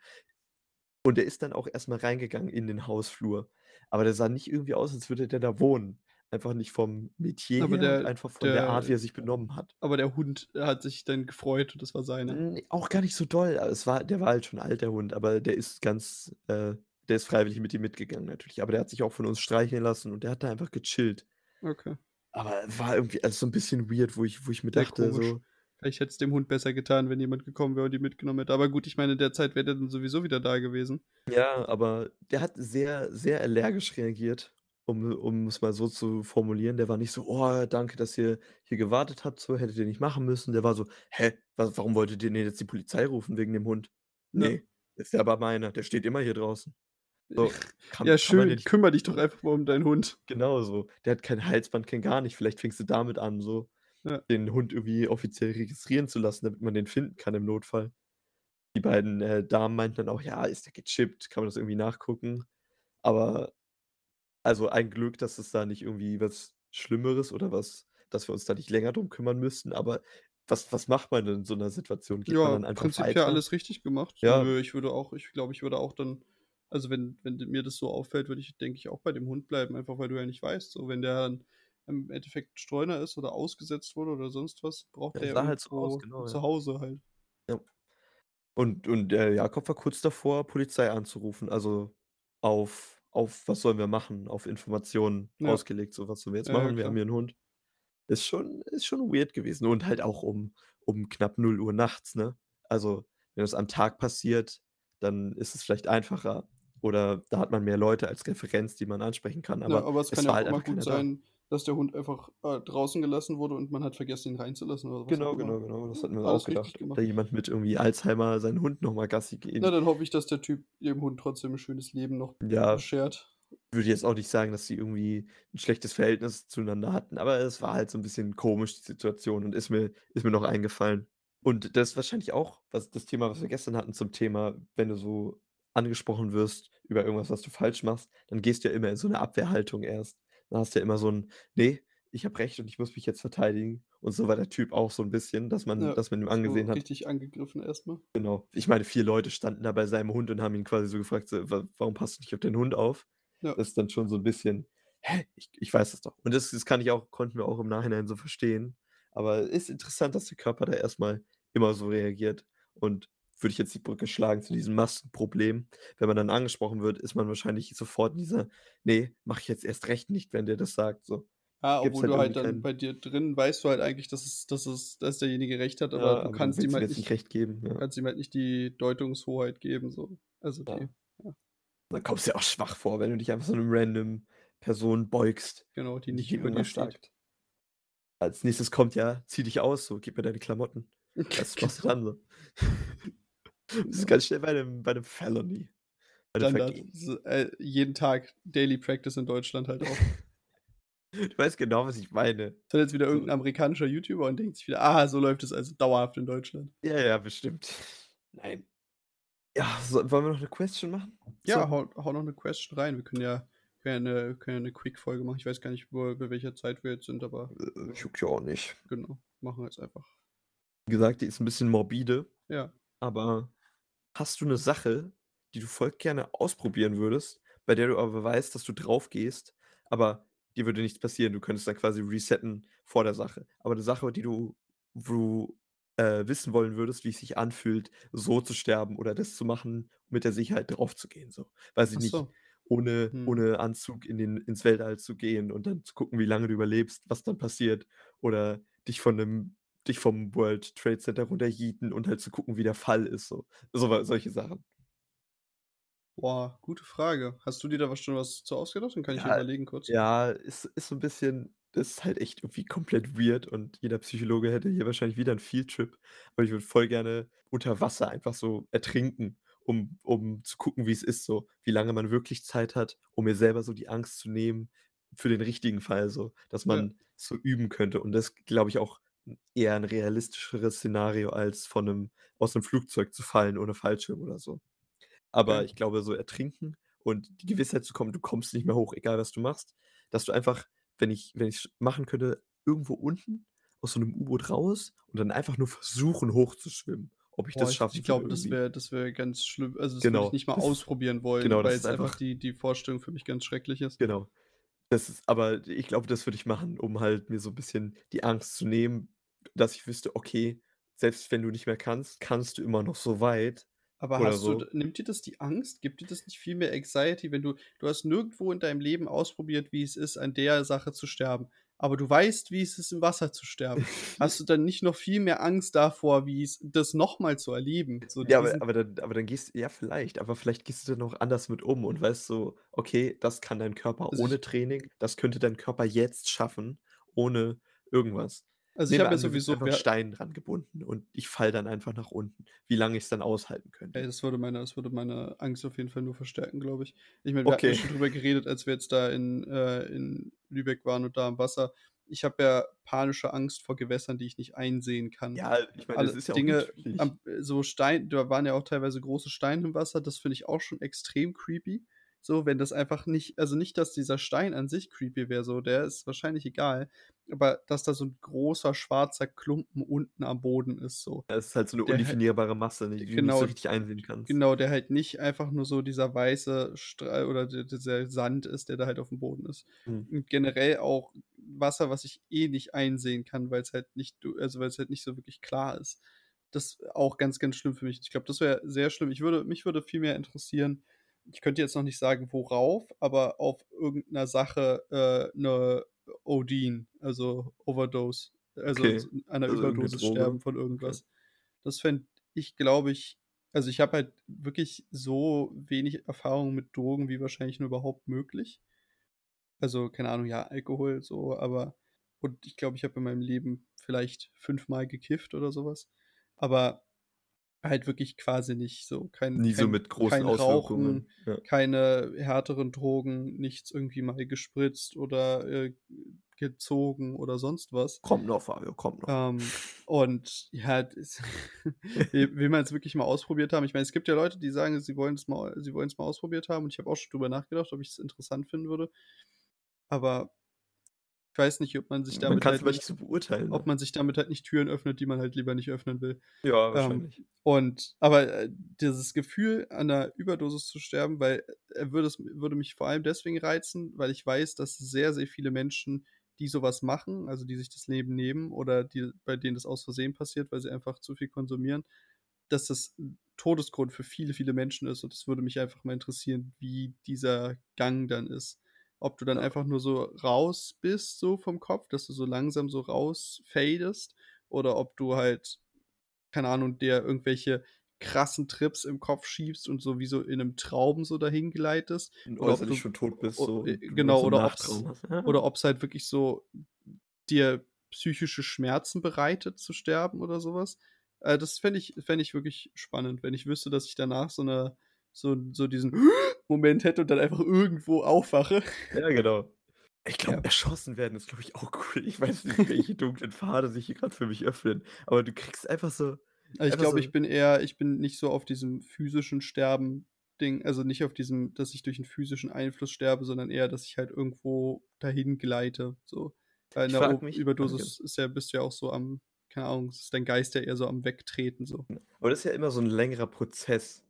Und der ist dann auch erst mal reingegangen in den Hausflur. Aber der sah nicht irgendwie aus, als würde der da wohnen. Einfach nicht vom Metier Aber her der einfach von der Art, der wie er sich benommen hat. aber der Hund hat sich dann gefreut und das war seiner? Hm, auch gar nicht so doll. Es war der war halt schon alt, der Hund, aber der ist ganz äh, der ist freiwillig mit ihm mitgegangen natürlich. Aber der hat sich auch von uns streicheln lassen und der hat da einfach gechillt. Okay. Aber war irgendwie also, so 'n bisschen weird, wo ich wo ich mir Sehr dachte komisch. so Vielleicht hätte es dem Hund besser getan, wenn jemand gekommen wäre und ihn mitgenommen hätte. Aber gut, ich meine, in der Zeit wäre der dann sowieso wieder da gewesen. Ja, aber der hat sehr, sehr allergisch reagiert, um um's mal so zu formulieren. Der war nicht so: „Oh, danke, dass ihr hier gewartet habt, so, hättet ihr nicht machen müssen.“ Der war so: „Hä, wa warum wolltet ihr denn jetzt die Polizei rufen wegen dem Hund?“ Ja. „Ne, ist ja aber meiner, der steht immer hier draußen.“ So, kann ja schön, nicht kümmere dich doch einfach mal um deinen Hund. Genau so. Der hat kein Halsband, kein gar nicht. Vielleicht fängst du damit an, so Ja. den Hund irgendwie offiziell registrieren zu lassen, damit man den finden kann im Notfall. Die beiden, äh, Damen meinten dann auch: „Ja, ist der gechippt? Kann man das irgendwie nachgucken?“ Aber also, ein Glück, dass es da nicht irgendwie was Schlimmeres oder was dass wir uns da nicht länger drum kümmern müssten. Aber was was macht man denn in so 'ner Situation? Geht man Ja, dann einfach prinzipiell weiter? alles richtig gemacht. Ja. Nö, ich würde auch ich glaube, ich würde auch dann also, wenn wenn mir das so auffällt, würde ich, denke ich, auch bei dem Hund bleiben, einfach weil du ja nicht weißt, so, wenn der dann im Endeffekt Streuner ist oder ausgesetzt wurde oder sonst was, braucht Ja, der ja sah halt so aus, genau, ja. Zuhause halt. Ja. Und und der Jakob war kurz davor, Polizei anzurufen, also, auf auf was sollen wir machen, auf Informationen Ja. ausgelegt, so: „Was sollen wir jetzt Ja, ja, machen? Wir haben hier 'n Hund.“ Ist schon ist schon weird gewesen und halt auch um um knapp 0:00 nachts, ne? Also, wenn das am Tag passiert, dann ist es vielleicht einfacher oder da hat man mehr Leute als Referenz, die man ansprechen kann, Ja, aber aber es kann es ja auch halt immer gut keiner da. Dass der Hund einfach, äh, draußen gelassen wurde und man hat vergessen, ihn reinzulassen oder was Genau, genau, genau. Das hatten wir auch gedacht, da jemand mit irgendwie Alzheimer seinen Hund noch mal Gassi Na, gehen dann hoffe ich, dass der Typ dem Hund trotzdem 'n schönes Leben noch Ja. beschert. Würde jetzt auch nicht sagen, dass sie irgendwie 'n schlechtes Verhältnis zueinander hatten, aber es war halt so 'n bisschen komisch, die Situation und ist mir ist mir noch eingefallen. Und das ist wahrscheinlich auch was das Thema, was wir gestern hatten zum Thema, wenn du so angesprochen wirst über irgendwas, was du falsch machst, dann gehst du ja immer in so 'ne Abwehrhaltung erst. Dann hast du ja immer so 'n: „Ne, ich habe Recht und ich muss mich jetzt verteidigen.“ Und so war der Typ auch so 'n bisschen, dass man Ja, dass man ihm so angesehen hat richtig angegriffen erst mal. Genau. Ich meine, 4 Leute standen da bei seinem Hund und haben ihn quasi so gefragt, so: „Wa warum passt du nicht auf deinen Hund auf?“ Ja. Das ist dann schon so 'n bisschen: „Hä, ich ich weiß das doch.“ Und das das kann ich auch konnten wir auch im Nachhinein so verstehen. Aber ist interessant, dass der Körper da erst mal immer so reagiert. Und würde ich jetzt die Brücke schlagen zu diesem Maskenproblem, wenn man dann angesprochen wird, ist man wahrscheinlich sofort in dieser: „Ne, mache ich jetzt erst recht nicht, wenn der das sagt“, so. Ja, Gibt's obwohl halt du halt dann bei dir drin weißt du halt eigentlich, dass es dass es dass derjenige Recht hat, aber Ja, du aber kannst ihm halt nicht nicht recht geben, ja. kannst ihm halt nicht die Deutungshoheit geben so. Also, Ja. die ja. Dann kommst du dir auch schwach vor, wenn du dich einfach so 'nem random Person beugst Genau, die nicht über dir steht. Als Nächstes kommt ja: „Zieh dich aus, so, gib mir deine Klamotten.“ Was machst du dann so? Bist Genau. ganz schnell bei 'nem bei 'nem Felony, bei 'nem Standard, so, äh, jeden Tag Daily Practice in Deutschland halt auch. Du weißt genau, was ich meine. Ist das jetzt wieder irgend So 'n amerikanischer YouTuber und denkt sich wieder: „Ah, so läuft es also dauerhaft in Deutschland.“ Ja, ja, bestimmt. Nein. Ja, so wollen wir noch 'ne Question machen Ja, zum hau hau noch 'ne Question rein. Wir können ja können ja 'ne können ja 'ne Quick-Folge machen. Ich weiß gar nicht, wo bei welcher Zeit wir jetzt sind, aber Äh, juckt ja auch nicht. Genau, machen wir jetzt einfach. Wie gesagt, die ist 'n bisschen morbide, Ja. aber hast du 'ne Sache, die du voll gerne ausprobieren würdest, bei der du aber weißt, dass du drauf gehst, aber dir würde nichts passieren? Du könntest dann quasi resetten vor der Sache. Aber 'ne Sache, die du wo du, äh, wissen wollen würdest, wie es sich anfühlt, so zu sterben oder das zu machen, mit der Sicherheit draufzugehen, so. Weiß ich Ach nicht, so. ohne Mhm. ohne Anzug in den ins Weltall zu gehen und dann zu gucken, wie lange du überlebst, was dann passiert oder dich von 'nem dich vom World Trade Center runteryeeten und halt zu gucken, wie der Fall ist, so. So solche Sachen. Boah, gute Frage. Hast du dir da was schon was zu ausgedacht? Dann kann ich ja Ja, überlegen kurz. ja, ist ist so 'n bisschen das ist halt echt irgendwie komplett weird und jeder Psychologe hätte hier wahrscheinlich wieder 'n Field-Trip. Aber ich würde voll gerne unter Wasser einfach so ertrinken, um um zu gucken, wie's ist so, wie lange man wirklich Zeit hat, um mir selber so die Angst zu nehmen für den richtigen Fall so, dass Ja. man so üben könnte. Und das glaube ich auch eher 'n realistischeres Szenario, als von 'nem aus 'nem Flugzeug zu fallen ohne Fallschirm oder so. Aber ich glaube, so ertrinken und die Gewissheit zu kommen, du kommst nicht mehr hoch, egal was du machst, dass du einfach wenn ich wenn ich's machen könnte, irgendwo unten aus so 'nem U-Boot raus und dann einfach nur versuchen, hochzuschwimmen, ob ich Boah, das ich schaffen ich glaube, das wäre das wäre ganz schlimm. Also, das würde ich Genau, nicht mal das ausprobieren wollen, genau, ist weil's einfach einfach die die Vorstellung für mich ganz schrecklich ist. Genau. Das ist aber ich glaube, das würde ich machen, um halt mir so 'n bisschen die Angst zu nehmen, dass ich wüsste: „Okay, selbst wenn du nicht mehr kannst, kannst du immer noch so weit“ Aber hast du so. nimmt dir das die Angst? Gibt dir das nicht viel mehr Anxiety, wenn du du hast nirgendwo in deinem Leben ausprobiert, wie es ist, an der Sache zu sterben, aber du weißt, wie es ist, im Wasser zu sterben. Hast du dann nicht noch viel mehr Angst davor, wie es das noch mal zu erleben? So Ja, aber aber dann aber dann gehst ja, vielleicht, aber vielleicht gehst du dann auch anders mit um und weißt so: „Okay, das kann dein Körper ohne Training, das könnte dein Körper jetzt schaffen, ohne irgendwas.“ Also, ich habe ja sowieso einfach Stein dran gebunden und ich falle dann einfach nach unten, wie lange ich's dann aushalten Ey, könnte. das würde meine das würde meine Angst auf jeden Fall nur verstärken, glaube ich. Ich meine, wir hatten ja Okay. schon drüber geredet, als wir jetzt da in äh, in Lübeck waren und da am Wasser. Ich habe ja panische Angst vor Gewässern, die ich nicht einsehen kann. Ja, ich meine, das ist ja auch Dinge natürlich am so Stein da waren ja auch teilweise große Steine im Wasser, das finde ich auch schon extrem creepy. So, wenn das einfach nicht also, nicht, dass dieser Stein an sich creepy wäre so, der ist wahrscheinlich egal, aber dass da so 'n großer schwarzer Klumpen unten am Boden ist so. Ja, es ist halt so 'ne Der halt undefinierbare Masse, ne, die du nicht so genau, richtig einsehen kannst. genau, der halt nicht einfach nur so dieser weiße Stra oder dieser Sand ist, der da halt aufm Boden ist. Mhm. Und generell auch Wasser, was ich eh nicht einsehen kann, weil's halt nicht also, weil's halt nicht so wirklich klar ist. Das auch ganz, ganz schlimm für mich. Ich glaube, das wäre sehr schlimm. Ich würde mich würde viel mehr interessieren ich könnte jetzt noch nicht sagen, worauf, aber auf irgend 'ner Sache, äh, 'ne OD'en, also Overdose, also, Okay, s an 'ner also, Überdosis sterben von Okay. irgendwas. Das fände ich, glaube ich also, ich habe halt wirklich so wenig Erfahrung mit Drogen wie wahrscheinlich nur überhaupt möglich. Also, keine Ahnung, ja, Alkohol so, aber und ich glaube, ich habe in meinem Leben vielleicht fünfmal gekifft oder so was, aber halt wirklich quasi nicht so kein Nie so kein mit großen kein Rauchen, Auswirkungen, ja. keine härteren Drogen, nichts irgendwie mal gespritzt oder, äh, gezogen oder sonst was. Kommt noch, Fabio, kommt noch. Ähm, und ja, das will will man's wirklich mal ausprobiert haben. Ich meine, es gibt ja Leute, die sagen, sie wollen's mal sie wollen's mal ausprobiert haben und ich habe auch schon drüber nachgedacht, ob ich's interessant finden würde. Aber ich weiß nicht, ob man sich Man damit kann's halt nicht so beurteilen, ob ne? man sich damit halt nicht Türen öffnet, die man halt lieber nicht öffnen will. Ja, Ähm, wahrscheinlich. und aber, äh, dieses Gefühl, an 'ner Überdosis zu sterben, weil, äh, würde es würde mich vor allem deswegen reizen, weil ich weiß, dass sehr, sehr viele Menschen, die so was machen, also, die sich das Leben nehmen oder die bei denen das aus Versehen passiert, weil sie einfach zu viel konsumieren, dass das Todesgrund für viele, viele Menschen ist und das würde mich einfach mal interessieren, wie dieser Gang dann ist. Ob du dann Ja. einfach nur so raus bist so vom Kopf, dass du so langsam so raus fadest oder ob du halt, keine Ahnung, dir irgendwelche krassen Trips im Kopf schiebst und so wie so in 'nem Traum so dahin gleitest Und oder ob du schon tot bist so äh, genau, so oder oder ob's halt wirklich so dir psychische Schmerzen bereitet zu sterben oder so was. Äh, das fände ich fände ich wirklich spannend, wenn ich wüsste, dass ich danach so 'ne so so diesen Moment hätte und dann einfach irgendwo aufwache. Ja, genau. Ich glaube, Ja. erschossen werden ist, glaube ich, auch cool. Ich weiß nicht, welche dunklen Pfade sich hier grad für mich öffnen, aber du kriegst einfach so Also, ich glaube, so ich bin eher ich bin nicht so auf diesem physischen Sterben-Ding also, nicht auf diesem, dass ich durch 'n physischen Einfluss sterbe, sondern eher, dass ich halt irgendwo dahin gleite, so. Ich 'ner frage O mich. Überdosis ist ja bist du ja auch so am keine Ahnung, ist dein Geist ja eher so am Wegtreten so. Aber das ist ja immer so 'n längerer Prozess,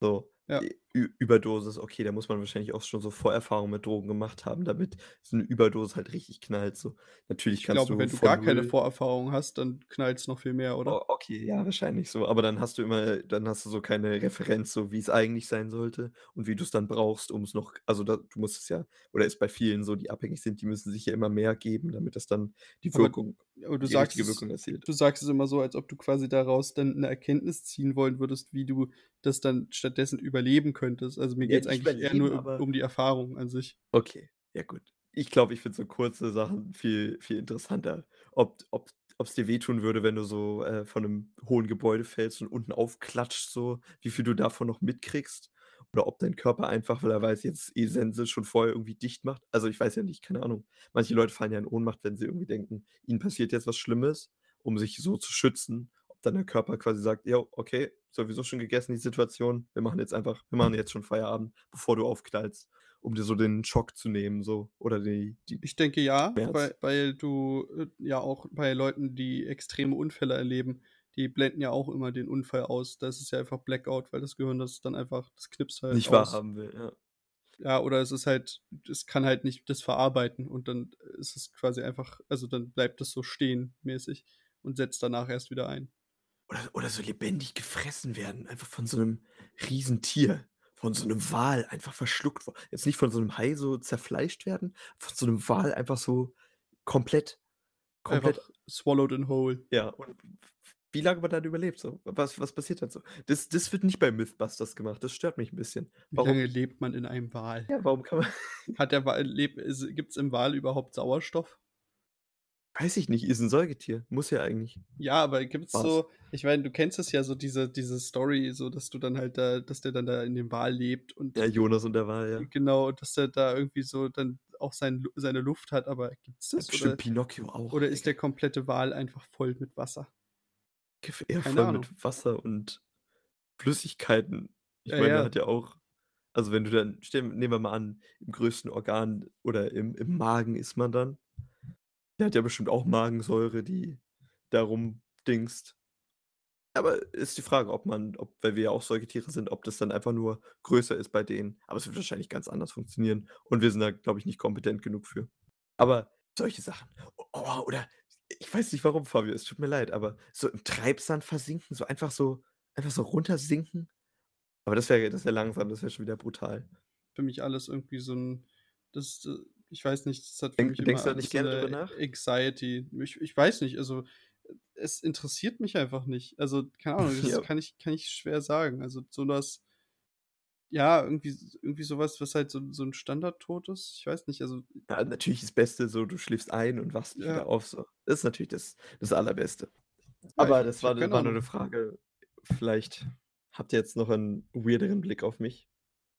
so Ja. Ü Überdosis, okay, da muss man wahrscheinlich auch schon so Vorerfahrungen mit Drogen gemacht haben, damit so 'ne Überdosis halt richtig knallt so. Natürlich Ich kannst glaube, du wenn du gar keine 0 Vorerfahrung hast, dann knallt's noch viel mehr, oder? O okay, ja, wahrscheinlich so, aber dann hast du immer dann hast du so keine Referenz, so wie's eigentlich sein sollte und wie du's dann brauchst, um's noch also, da du musst es ja oder ist bei vielen so, die abhängig sind, die müssen sich ja immer mehr geben, damit das dann die Aber Wirkung aber du die sagst richtige es Wirkung erzielt. du sagst es immer so, als ob du quasi daraus dann 'ne Erkenntnis ziehen wollen würdest, wie du das dann stattdessen überleben könntest. Also, mir Ja, geht's nicht eigentlich eher nur aber um die Erfahrung an sich. Okay, ja gut. Ich glaube, ich finde so kurze Sachen viel viel interessanter. Ob ob ob's dir wehtun würde, wenn du so, äh, von 'nem hohen Gebäude fällst und unten aufklatscht so, wie viel du davon noch mitkriegst oder ob dein Körper einfach, weil er weiß, jetzt eh Sense schon vorher irgendwie dicht macht. Also, ich weiß ja nicht, keine Ahnung. Manche Leute fallen ja in Ohnmacht, wenn sie irgendwie denken, ihnen passiert jetzt was Schlimmes, um sich so zu schützen, ob dann der Körper quasi sagt: „Jo, okay, sowieso schon gegessen, die Situation. Wir machen jetzt einfach wir machen jetzt schon Feierabend, bevor du aufknallst“, um dir so den Schock zu nehmen so oder die die Ich denke ja, weil weil du, äh, ja auch bei Leuten, die extreme Unfälle erleben, die blenden ja auch immer den Unfall aus. Das ist ja einfach Blackout, weil das Gehirn das dann einfach das knipst halt Nicht aus. wahrhaben will, ja. Ja, oder es ist halt es kann halt nicht das verarbeiten und dann ist es quasi einfach also, dann bleibt es so stehen mäßig und setzt danach erst wieder ein. Oder oder so lebendig gefressen werden, einfach von so 'nem Riesentier, von so 'nem Wal einfach verschluckt wo jetzt nicht von so 'nem Hai so zerfleischt werden, von so 'nem Wal einfach so komplett komplett Einfach swallowed in whole. Ja, und wie lange man dann überlebt so? Was was passiert dann so? Das das wird nicht bei Mythbusters gemacht, das stört mich 'n bisschen. Wie Warum lange lebt man in einem Wal? Ja, warum kann man Hat der Wal lebt is gibt's im Wal überhaupt Sauerstoff? Weiß ich nicht, ist 'n Säugetier, muss ja eigentlich. Ja, aber gibt's Was? so ich meine, du kennst es ja so diese diese Story, so dass du dann halt da dass der dann da in dem Wal lebt und Ja, Jonas und der Wal, ja. genau, dass der da irgendwie so dann auch sein seine Luft hat, aber gibt's Ja, das bestimmt oder Pinocchio auch, oder ist der komplette Wal einfach voll mit Wasser? Eher Keine voll Ahnung. mit Wasser und Flüssigkeiten. Ich Ja, meine, der ja. hat ja auch also, wenn du dann nehmen wir mal an, im größten Organ oder im im Magen ist man dann. Der hat ja bestimmt auch Magensäure, die da rumdingst. Aber ist die Frage, ob man ob weil wir ja auch Säugetiere sind, ob das dann einfach nur größer ist bei denen. Aber es wird wahrscheinlich ganz anders funktionieren und wir sind da, glaube ich, nicht kompetent genug für. Aber solche Sachen. Oh, oder ich weiß nicht warum, Fabio, es tut mir leid, aber so im Treibsand versinken, so einfach so einfach so runtersinken. Aber das wäre das wäre langsam, das wäre schon wieder brutal. Für mich alles irgendwie so 'n das äh, ich weiß nicht, das hat für Denk mich denkst immer du nicht gerne 'ne drüber nach? Anxiety. Ich ich weiß nicht, also, es interessiert mich einfach nicht. Also, keine Ahnung, das Ja. kann ich kann ich schwer sagen. Also, so was ja, irgendwie irgendwie so was, halt so so 'n Standardtod ist. Ich weiß nicht, also Ja, natürlich das Beste so, du schläfst ein und wachst nicht wieder Ja. auf so. Das ist natürlich das das Allerbeste. Ja, ich Aber das ich war keine war nur 'ne Ahnung. Frage. Vielleicht habt ihr jetzt noch 'n weirderen Blick auf mich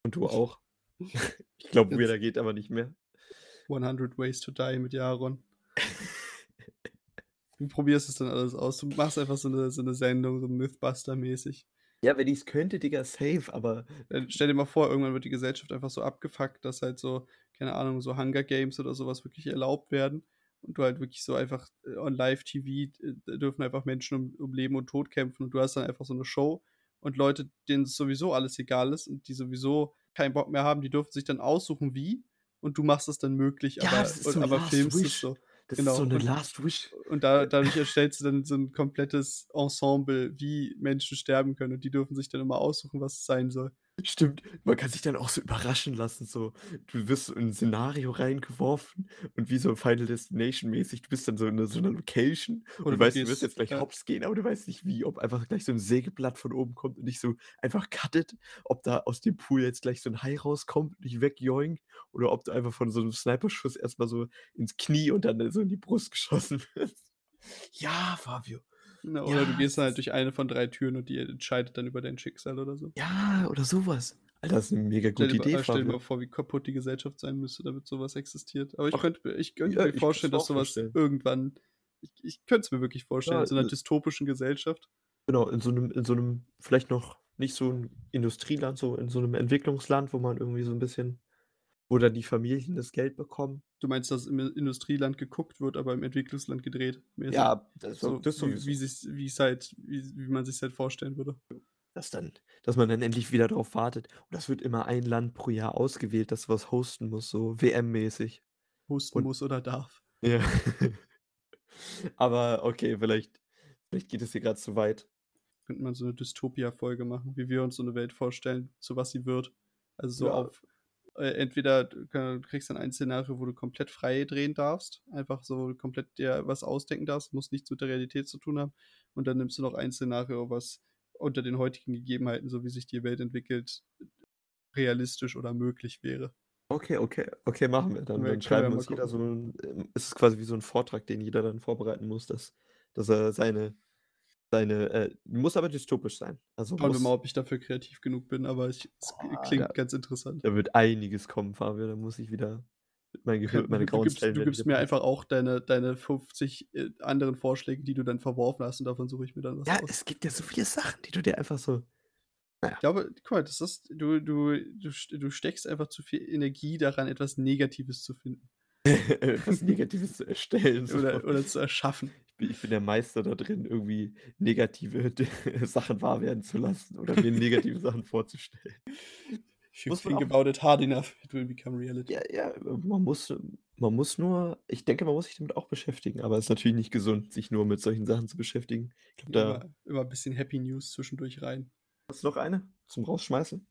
und du auch. Ich glaube, weirder geht aber nicht mehr. „100 Ways to Die“ mit Jaron. Du probierst es dann alles aus. Du machst einfach so 'ne so 'ne Sendung, so Mythbuster-mäßig. Ja, wenn ich's könnte, Digga, safe, aber stell dir mal vor, irgendwann wird die Gesellschaft einfach so abgefuckt, dass halt so, keine Ahnung, so Hunger Games oder so was wirklich erlaubt werden und du halt wirklich so einfach, äh, on Live-TV äh, da dürfen einfach Menschen um um Leben und Tod kämpfen und du hast dann einfach so 'ne Show und Leute, denen es sowieso alles egal ist und die sowieso keinen Bock mehr haben, die dürfen sich dann aussuchen, wie und du machst es dann möglich, Ja, aber das ist und so aber Last filmst es Wish. so. Das Genau. ist so 'ne Und Last Wish. und da dadurch erstellst du dann so 'n komplettes Ensemble, wie Menschen sterben können und die dürfen sich dann immer aussuchen, was es sein soll. Stimmt, man kann sich dann auch so überraschen lassen, so. Du wirst so in 'n Szenario reingeworfen und wie so Final Destination mäßig, du bist dann so in 'ner so 'ner Location und Oder du du weißt, du wirst gehst jetzt gleich ja. Hops gehen, aber du weißt nicht wie, ob einfach gleich so 'n Sägeblatt von oben kommt und dich so einfach cuttet, ob da aus dem Pool jetzt gleich so 'n Hai rauskommt und dich wegjoinkt oder ob du einfach von so 'nem Sniperschuss erst mal so ins Knie und dann so in die Brust geschossen wirst. Ja, Fabio. Na, oder du Ja, gehst dann halt durch eine von 3 Türen und die entscheidet dann über dein Schicksal oder so. Ja, oder so was. Alter, das ist 'ne mega Stell gute dir mal Idee, äh, stell dir mal vor, wie kaputt die Gesellschaft sein müsste, damit so was existiert. Aber ich Ach, könnte mir ich könnte ja, mir vorstellen, dass auch so was vorstellen. irgendwann ich ich könnte es mir wirklich vorstellen, Ja, in so 'ner äh dystopischen Gesellschaft. Genau, in so 'nem in so 'nem vielleicht noch nicht so 'n Industrieland, so in so 'nem Entwicklungsland, wo man irgendwie so 'n bisschen wo dann die Familien das Geld bekommen. Du meinst, dass im Industrieland geguckt wird, aber im Entwicklungsland gedreht mäßig? Ja, das so So das wie sowieso. wie sich's wie's halt wie wie man sich's halt vorstellen würde. Dass dann dass man dann endlich wieder drauf wartet. Und das wird immer ein Land pro Jahr ausgewählt, das was hosten muss, so WM-mäßig. Hosten Und muss oder darf. Ja. Aber okay, vielleicht vielleicht geht es hier grad zu weit. Könnte man so 'ne Dystopia-Folge machen, wie wir uns so 'ne Welt vorstellen, zu was sie wird. Also, so Ja. auf äh, entweder du kriegst dann ein Szenario, wo du komplett frei drehen darfst, einfach so komplett dir was ausdenken darfst, muss nichts mit der Realität zu tun haben. Und dann nimmst du noch ein Szenario, was unter den heutigen Gegebenheiten, so wie sich die Welt entwickelt, realistisch oder möglich wäre. Okay, okay, okay, machen wir. Dann wir dann schreiben wir uns jeder so 'n ähm, es ist quasi wie so 'n Vortrag, den jeder dann vorbereiten muss, dass dass er seine seine äh, muss aber dystopisch sein. Also, Schauen wir mal, ob ich dafür kreativ genug bin, aber ich es Boah, klingt da ganz interessant. da wird einiges kommen, Fabio, da muss ich wieder Mein Gehirn, meine Du grauen gibst, Stellen du gibst mir einfach auch deine, deine 50 äh, anderen Vorschläge, die du dann verworfen hast und davon suche ich mir dann was Ja, aus. es gibt ja so viele Sachen, die du dir einfach so Ich glaube, guck mal, das ist, du, du, du, du steckst einfach zu viel Energie daran, etwas Negatives zu finden etwas Negatives zu erstellen. oder, oder zu erschaffen. Ich bin, der Meister da drin, irgendwie negative Sachen wahr werden zu lassen oder mir negative Sachen vorzustellen. If you Muss think about it hard enough, it will become reality. Ja, ja, man muss, man muss nur, ich denke, man muss sich damit auch beschäftigen, aber es ist natürlich nicht gesund, sich nur mit solchen Sachen zu beschäftigen. Ich glaube, da Immer, immer ein bisschen Happy News zwischendurch rein. hast du noch eine zum Rausschmeißen.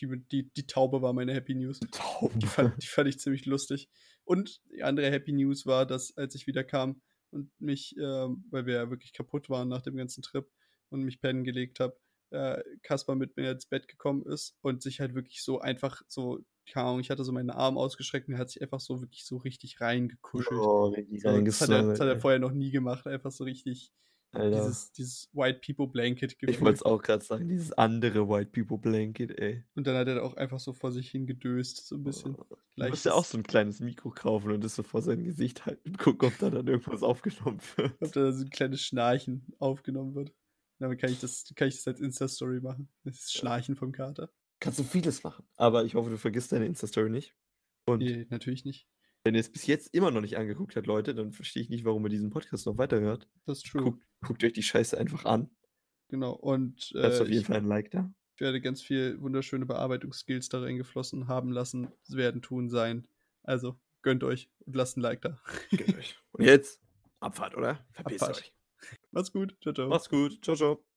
Die, die, die Taube war meine Happy News. Tauben. Die fand, die fand ich ziemlich lustig. Und die andere Happy News war, dass als ich wieder kam und mich, ähm, weil wir ja wirklich kaputt waren nach dem ganzen Trip und mich pennen gelegt habe, äh, Kaspar mit mir ins Bett gekommen ist und sich halt wirklich so einfach so, keine Ahnung, ich hatte so meinen Arm ausgestreckt und er hat sich einfach so wirklich so richtig reingekuschelt. Oh, richtig So, das, hat er, das hat er vorher noch nie gemacht, einfach so richtig Alter. dieses, dieses White People Blanket Ich wollte gefühlt. es auch gerade sagen, dieses andere White People Blanket, ey. Und dann hat er auch einfach so vor sich hingedöst, so ein bisschen. Du musst ja auch so ein kleines Mikro kaufen und das so vor sein Gesicht halten und gucken, ob da dann irgendwas aufgenommen wird. ob da so ein kleines Schnarchen aufgenommen wird. Damit kann ich das, kann ich das als Insta-Story machen. Das Schnarchen vom Kater. Kannst du vieles machen. Aber ich hoffe, du vergisst deine Insta-Story nicht. Und Nee, natürlich nicht. Wenn ihr es bis jetzt immer noch nicht angeguckt habt, Leute, dann verstehe ich nicht, warum ihr diesen Podcast noch weiterhört. Das ist true. Guckt, guckt euch die Scheiße einfach an. Genau. Und Lasst äh, auf jeden ich Fall ein Like da. werde ganz viel wunderschöne Bearbeitungsskills da reingeflossen haben lassen, werden tun sein. Also gönnt euch und lasst ein Like da. Gönnt euch. Und jetzt Abfahrt, oder? Verpisst Abfahrt. euch. Macht's gut. Ciao, ciao. Macht's gut. Ciao, ciao.